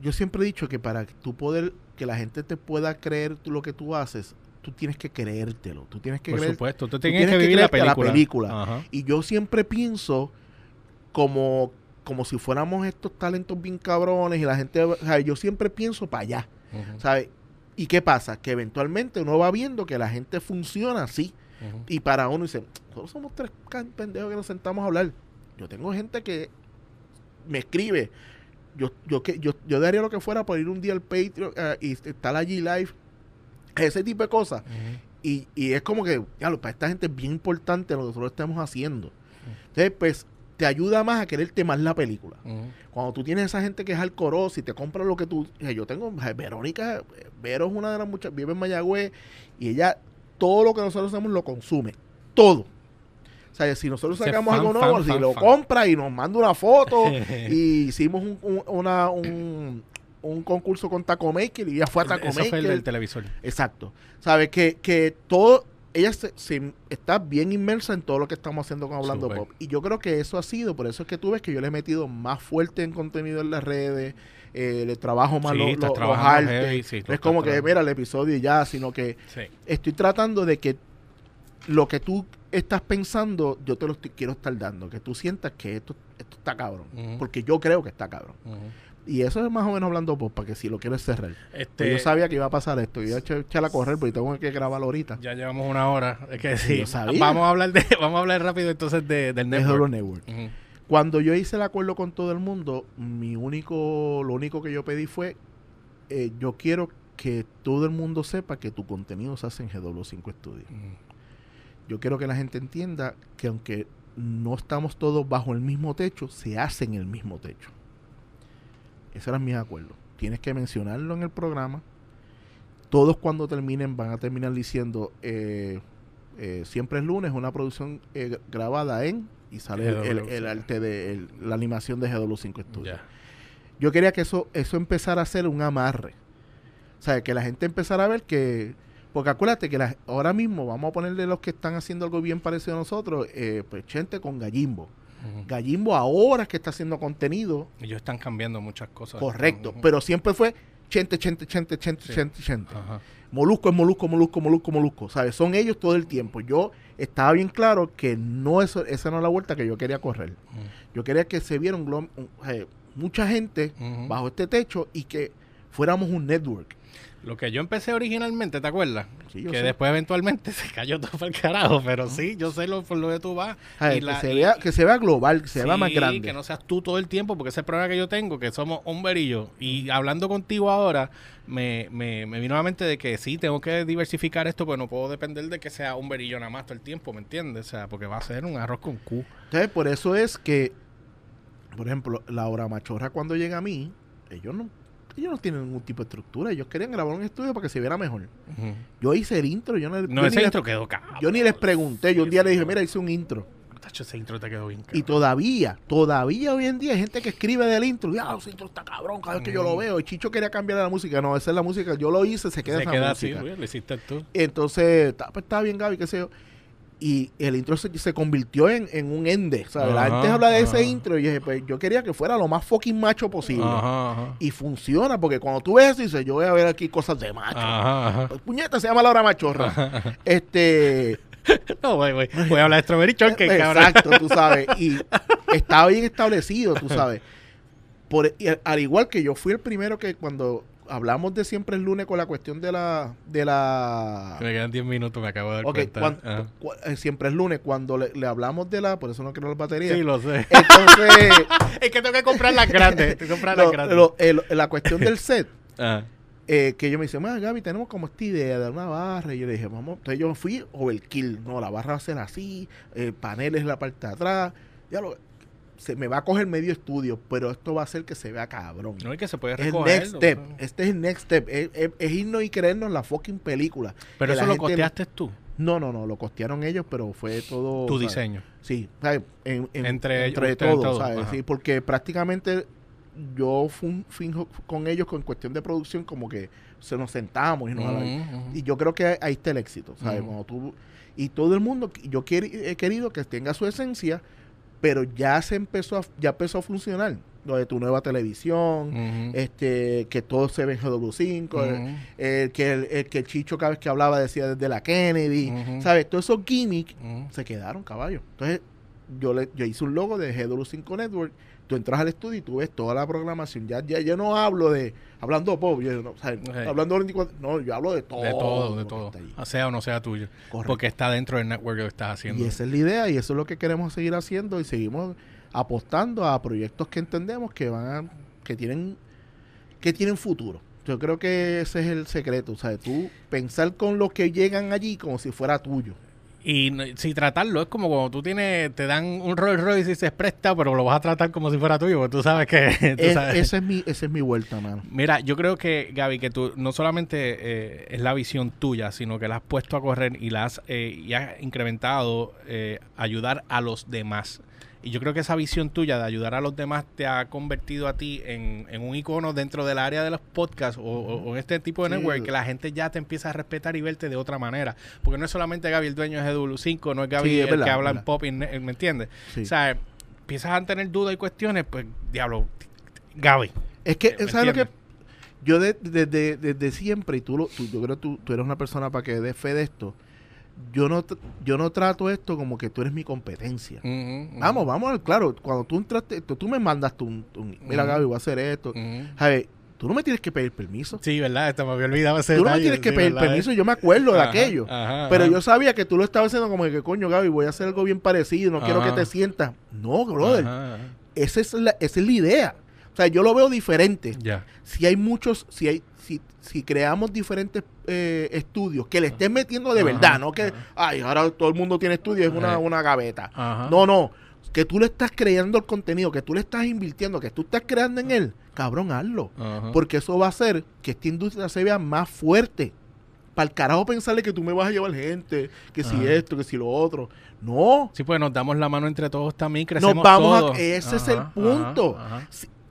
yo siempre he dicho que para que tú poder, que la gente te pueda creer lo que tú haces, tú tienes que creértelo, tú tienes que por creer. supuesto, tú tú tienes, que que vivir la creerte la película. película. Y yo siempre pienso como, como si fuéramos estos talentos bien cabrones y la gente, o sea, yo siempre pienso para allá, ¿sabes? ¿Y qué pasa? Que eventualmente uno va viendo que la gente funciona así. Y para uno dice, nosotros somos tres pendejos que nos sentamos a hablar. Yo tengo gente que me escribe. Yo, yo, que, yo, yo daría lo que fuera por ir un día al Patreon eh, y estar allí live. Ese tipo de cosas. Y, y es como que, ya, para esta gente es bien importante lo que nosotros estamos haciendo. Entonces, pues, te ayuda más a quererte más la película. Cuando tú tienes esa gente que es alcorosa y te compra lo que tú... Yo tengo... Verónica, eh, Vero es una de las muchas... Vive en Mayagüez y ella todo lo que nosotros hacemos lo consume. Todo. O sea, si nosotros sacamos fan, algo fan, nuevo, si fan, lo fan. compra y nos manda una foto y hicimos un, un- una, un, un concurso con Taco Maker y ella fue a Taco Eso fue el Maker. del televisor. Exacto. ¿Sabes? Que, que todo, ella se, se- está bien inmersa en todo lo que estamos haciendo con Hablando. Pop. Y yo creo que eso ha sido, por eso es que tú ves que yo le he metido más fuerte en contenido en las redes, eh, le trabajo más Sí, lo- estás lo- los trabajando artes. heavy, sí, no es como que, mira, el episodio y ya, sino que Sí. estoy tratando de que lo que tú estás pensando, yo te lo estoy- quiero estar dando, que tú sientas que esto, esto está cabrón, porque yo creo que está cabrón. Y eso es más o menos hablando pues, para que si lo quieres cerrar. Pues Este, yo sabía que iba a pasar esto, iba a echar, echar a correr, porque tengo que grabarlo ahorita. Ya llevamos una hora. Es que sí. Yo. Vamos a hablar de, vamos a hablar rápido entonces de, del network. Network. Cuando yo hice el acuerdo con todo el mundo, mi único, lo único que yo pedí fue, eh, yo quiero que todo el mundo sepa que tu contenido se hace en GW5 Studio. Ujú. Yo quiero que la gente entienda que aunque no estamos todos bajo el mismo techo, se hace en el mismo techo. Ese era mi acuerdo. Tienes que mencionarlo en el programa. Todos cuando terminen van a terminar diciendo, eh, eh, siempre es lunes, una producción eh, grabada en, y sale el, el- el GW5. arte de el- la animación de GW5 Studio. Ya. Yo quería que eso, eso empezara a ser un amarre. O sea, que la gente empezara a ver que. Porque acuérdate que la- ahora mismo vamos a ponerle los que están haciendo algo bien parecido a nosotros, eh, pues Chente con Gallimbo. Gallimbo ahora es que está haciendo contenido, Ellos están cambiando muchas cosas. correcto, pero siempre fue Chente, Chente, Chente, Chente, Sí. Chente, Chente. Ajá. Molusco es Molusco, Molusco, Molusco, Molusco. ¿Sabes? Son ellos todo el tiempo. Yo estaba bien claro que no eso, esa no es la vuelta que yo quería correr. Yo quería que se viera un glom- un- eh, mucha gente bajo este techo y que fuéramos un network. Lo que yo empecé originalmente, ¿te acuerdas? Sí, yo que sé. después eventualmente se cayó todo para el carajo, pero sí, yo sé lo, por lo que tú vas. Ay, Y que, la- se y- vea, que se vea global, que se vea Sí, más grande. que no seas tú todo el tiempo, porque ese es el problema que yo tengo, que somos un verillo. Y hablando contigo ahora, me, me, me vino a la mente de que sí, tengo que diversificar esto, pues no puedo depender de que sea un verillo nada más todo el tiempo, ¿me entiendes? O sea, porque va a ser un arroz con Q. Entonces, por eso es que, por ejemplo, la hora machorra cuando llega a mí, ellos no, ellos no tienen ningún tipo de estructura. Ellos querían grabar un estudio para que se viera mejor. Yo hice el intro, yo no, No, yo ese intro quedó cabrón. yo ni les pregunté. Yo un día les dije, mira, hice un intro. Tacho, ese intro te quedó bien Y cabrón. todavía, todavía hoy en día hay gente que escribe del intro. Ya, ese intro está cabrón cada vez que yo lo Mm. veo. Y Chicho quería cambiar la música. No, esa es la música. Yo lo hice, se queda Se esa queda así, güey, lo hiciste tú. Entonces, ta- pues, estaba bien, Gaby, qué sé yo. Y el intro se, se convirtió en, en un ende. ¿sabes? Ajá, gente habla de ese intro y dije, pues yo quería que fuera lo más fucking macho posible. Ajá, ajá. Y funciona, porque cuando tú ves eso, dices, yo voy a ver aquí cosas de macho. Ajá, ajá. Pues, puñeta, se llama la hora machorra. este. No, güey, güey. Voy a hablar de Strawberry Shortcake, cabrón. Exacto, tú sabes. Y estaba bien establecido, tú sabes. Por, y al, al igual que yo fui el primero que cuando hablamos de siempre el lunes con la cuestión de la. De la Me quedan 10 minutos, me acabo de dar Ok, cuenta. cuan- Ajá. cu- eh, siempre es lunes, cuando le, le hablamos de la, por eso no quiero las baterías. Sí, lo sé. Entonces, es que tengo que comprar las grandes. Tengo que comprar las lo- grandes. lo- el- la cuestión del set, Ah. eh, que yo me dice, "Ma, Gaby, tenemos como esta idea de una barra. Y yo le dije, vamos, entonces yo fui overkill. No, la barra va a ser así, el panel es la parte de atrás. Ya lo, se me va a coger medio estudio, pero esto va a hacer que se vea cabrón. No, y que se puede es el recoger. next step. Este es el next step. Es, es- es irnos y creernos la fucking película. Pero que eso lo costeaste tú, No, no, no, lo costearon ellos, pero fue todo. tu ¿sabes? diseño. Sí, ¿sabes? En- en- Entre entre, todos, todos, ¿sabes? ajá. Sí, porque prácticamente yo fun- finjo con ellos con cuestión de producción como que se nos sentamos y nos. Y yo creo que ahí está el éxito, ¿sabes? Ujú. Cuando tú, y todo el mundo, yo queri- he querido que tenga su esencia, pero ya se empezó a, ya empezó a funcionar. Lo de tu nueva televisión, este, que todo se ve en GW5, el- Ujú. el, que el, el que el Chicho cada vez que hablaba decía desde la Kennedy. ¿sabes? Todos esos gimmicks se quedaron caballos. Entonces, yo le, yo hice un logo de GW5 Network. Tú entras al estudio y tú ves toda la programación. Ya, ya yo no hablo de hablando pop, yo no, o sea, Sí. hablando de 24, no, yo hablo de todo. De todo, de lo todo. ahí. Sea o no sea tuyo. Correcto. Porque está dentro del network que estás haciendo. Y esa es la idea y eso es lo que queremos seguir haciendo y seguimos apostando a proyectos que entendemos que van a, que tienen que tienen futuro. Yo creo que ese es el secreto, ¿sabes? Tú pensar con los que llegan allí como si fuera tuyo. Y si tratarlo es como cuando tú tienes, te dan un Rolls Royce y se presta, pero lo vas a tratar como si fuera tuyo, porque tú sabes que... tú Es- sabes. esa es mi esa es mi vuelta, mano. Mira, yo creo que, Gaby, que tú no solamente eh, es la visión tuya, sino que la has puesto a correr y la has, eh, y has incrementado eh, ayudar a los demás. Y yo creo que esa visión tuya de ayudar a los demás te ha convertido a ti en, en un icono dentro del área de los podcasts o, o- o en este tipo de Sí. network que la gente ya te empieza a respetar y verte de otra manera. Porque no es solamente Gaby el dueño de GW5, no es Gaby Sí, es el verdad, que habla en pop, y ne- ¿me entiendes? Sí. O sea, empiezas a tener dudas y cuestiones, pues, diablo, Gaby. Es que, ¿Me ¿sabes lo que? entiendes? Yo desde de, de- desde siempre, y tú, lo, tú- yo creo que tú, tú eres una persona para que dé fe de esto, yo no, yo no trato esto como que tú eres mi competencia. Ujú. Vamos, vamos, claro, cuando tú entraste, tú, tú me mandaste un, un- mira Ujú. Gaby, voy a hacer esto. Javi, tú no me tienes que pedir permiso. Sí, ¿verdad? Esto me había olvidado ese tú no me tienes que sí, pedir ¿verdad? permiso, yo me acuerdo de aquello. ajá, Pero ajá. yo sabía que tú lo estabas haciendo como que, coño, Gaby, voy a hacer algo bien parecido, no quiero que te sientas. No, brother, esa, es la, esa es la idea. O sea, yo lo veo diferente. Ya. Si hay muchos, si hay, si, si creamos diferentes eh, estudios que le estén metiendo de Ajá, verdad, no que, ajá. ay, ahora todo el mundo tiene estudios, es una, una gaveta. Ajá. No, no. Que tú le estás creando el contenido, que tú le estás invirtiendo, que tú estás creando en él, cabrón, hazlo. Porque eso va a hacer que esta industria se vea más fuerte. Para el carajo pensarle que tú me vas a llevar gente, que si esto, que si lo otro. No. Sí, pues nos damos la mano entre todos también, crecemos Nos vamos todos. a... Ese es el punto.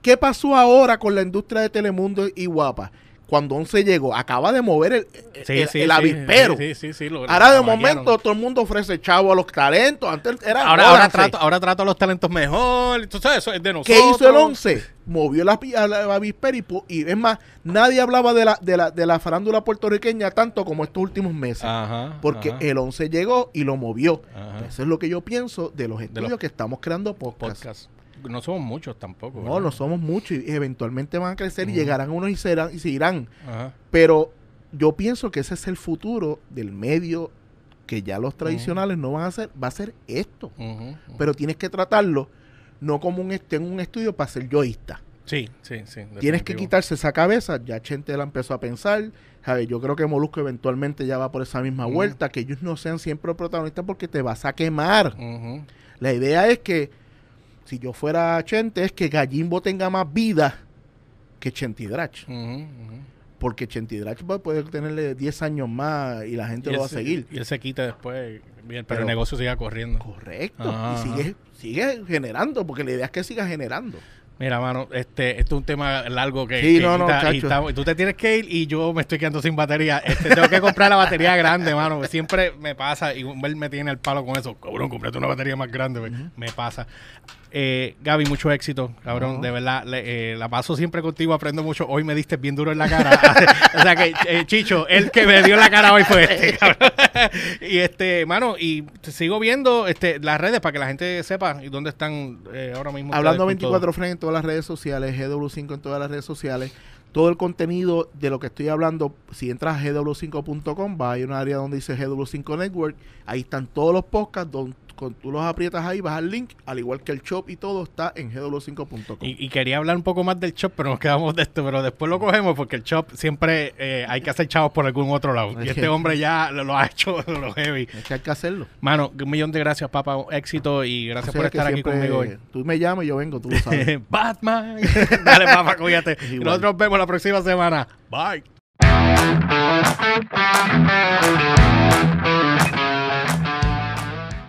¿Qué pasó ahora con la industria de Telemundo y Guapa? Cuando Once llegó, acaba de mover el, Sí, el, sí, el sí, avispero. Sí, sí, sí. lo- Ahora lo de momento todo el mundo ofrece chavo a los talentos. Antes era Ahora, ahora, trato, ahora trato a los talentos mejor. Tú sabes, eso es de ¿Qué hizo el 11? Movió la, la avispero y, y es más, nadie hablaba de la, de, la, de la farándula puertorriqueña tanto como estos últimos meses. Ajá. porque ajá, el 11 llegó y lo movió. ajá. Eso es lo que yo pienso de los estudios los que estamos creando podcast. podcast. No somos muchos tampoco. No, ¿verdad? no somos muchos y eventualmente van a crecer y llegarán unos y, serán, y se irán. Ajá. Pero yo pienso que ese es el futuro del medio que ya los tradicionales no van a hacer, va a ser esto. Pero tienes que tratarlo no como un en un estudio para ser yoísta. Sí, sí, sí. Tienes que quitarse esa cabeza, ya Chente la empezó a pensar, ¿sabes? yo creo que Molusco eventualmente ya va por esa misma vuelta, que ellos no sean siempre protagonistas porque te vas a quemar. La idea es que, si yo fuera Chente, es que Gallimbo tenga más vida que Chentidrach. Ujú, ujú. Porque Chentidrach puede, puede tenerle 10 años más y la gente Y lo él va a se- seguir. Y él se quita después, pero, Pero- el negocio siga corriendo. Correcto. Y sigue, sigue generando, porque la idea es que siga generando. Mira, mano, este, este es un tema largo que, Sí, que no, no, y estamos- tú te tienes que ir y yo me estoy quedando sin batería. Este, tengo que comprar la batería grande, mano. Siempre me pasa y Humbert me tiene el palo con eso. Cabrón, comprate una batería más grande. Me pasa. Eh, Gaby, mucho éxito, cabrón. No. De verdad, le- eh, la paso siempre contigo, aprendo mucho. Hoy me diste bien duro en la cara. o sea que, eh, Chicho, el que me dio la cara hoy fue este, cabrón. y este, mano, y te sigo viendo este, las redes para que la gente sepa y dónde están eh, ahora mismo. Hablando ustedes con todo. 24 Friends en todas las redes sociales, GW5 en todas las redes sociales. Todo el contenido de lo que estoy hablando, si entras a gw5.com, va a un área donde dice GW5 Network. Ahí están todos los podcasts. Don, con, tú los aprietas ahí, vas al link, al igual que el shop y todo está en gw5.com. Y, y quería hablar un poco más del shop, pero nos quedamos de esto, pero después lo cogemos porque el shop siempre eh, hay que hacer chavos por algún otro lado. Y este hombre ya lo, lo ha hecho lo heavy. Es que hay que hacerlo. Mano, un millón de gracias, papá. Éxito y gracias O sea por estar aquí conmigo hoy. Tú me llamas y yo vengo, tú lo sabes. Batman. Dale, papá, cuídate. Nosotros vemos la próxima semana. Bye.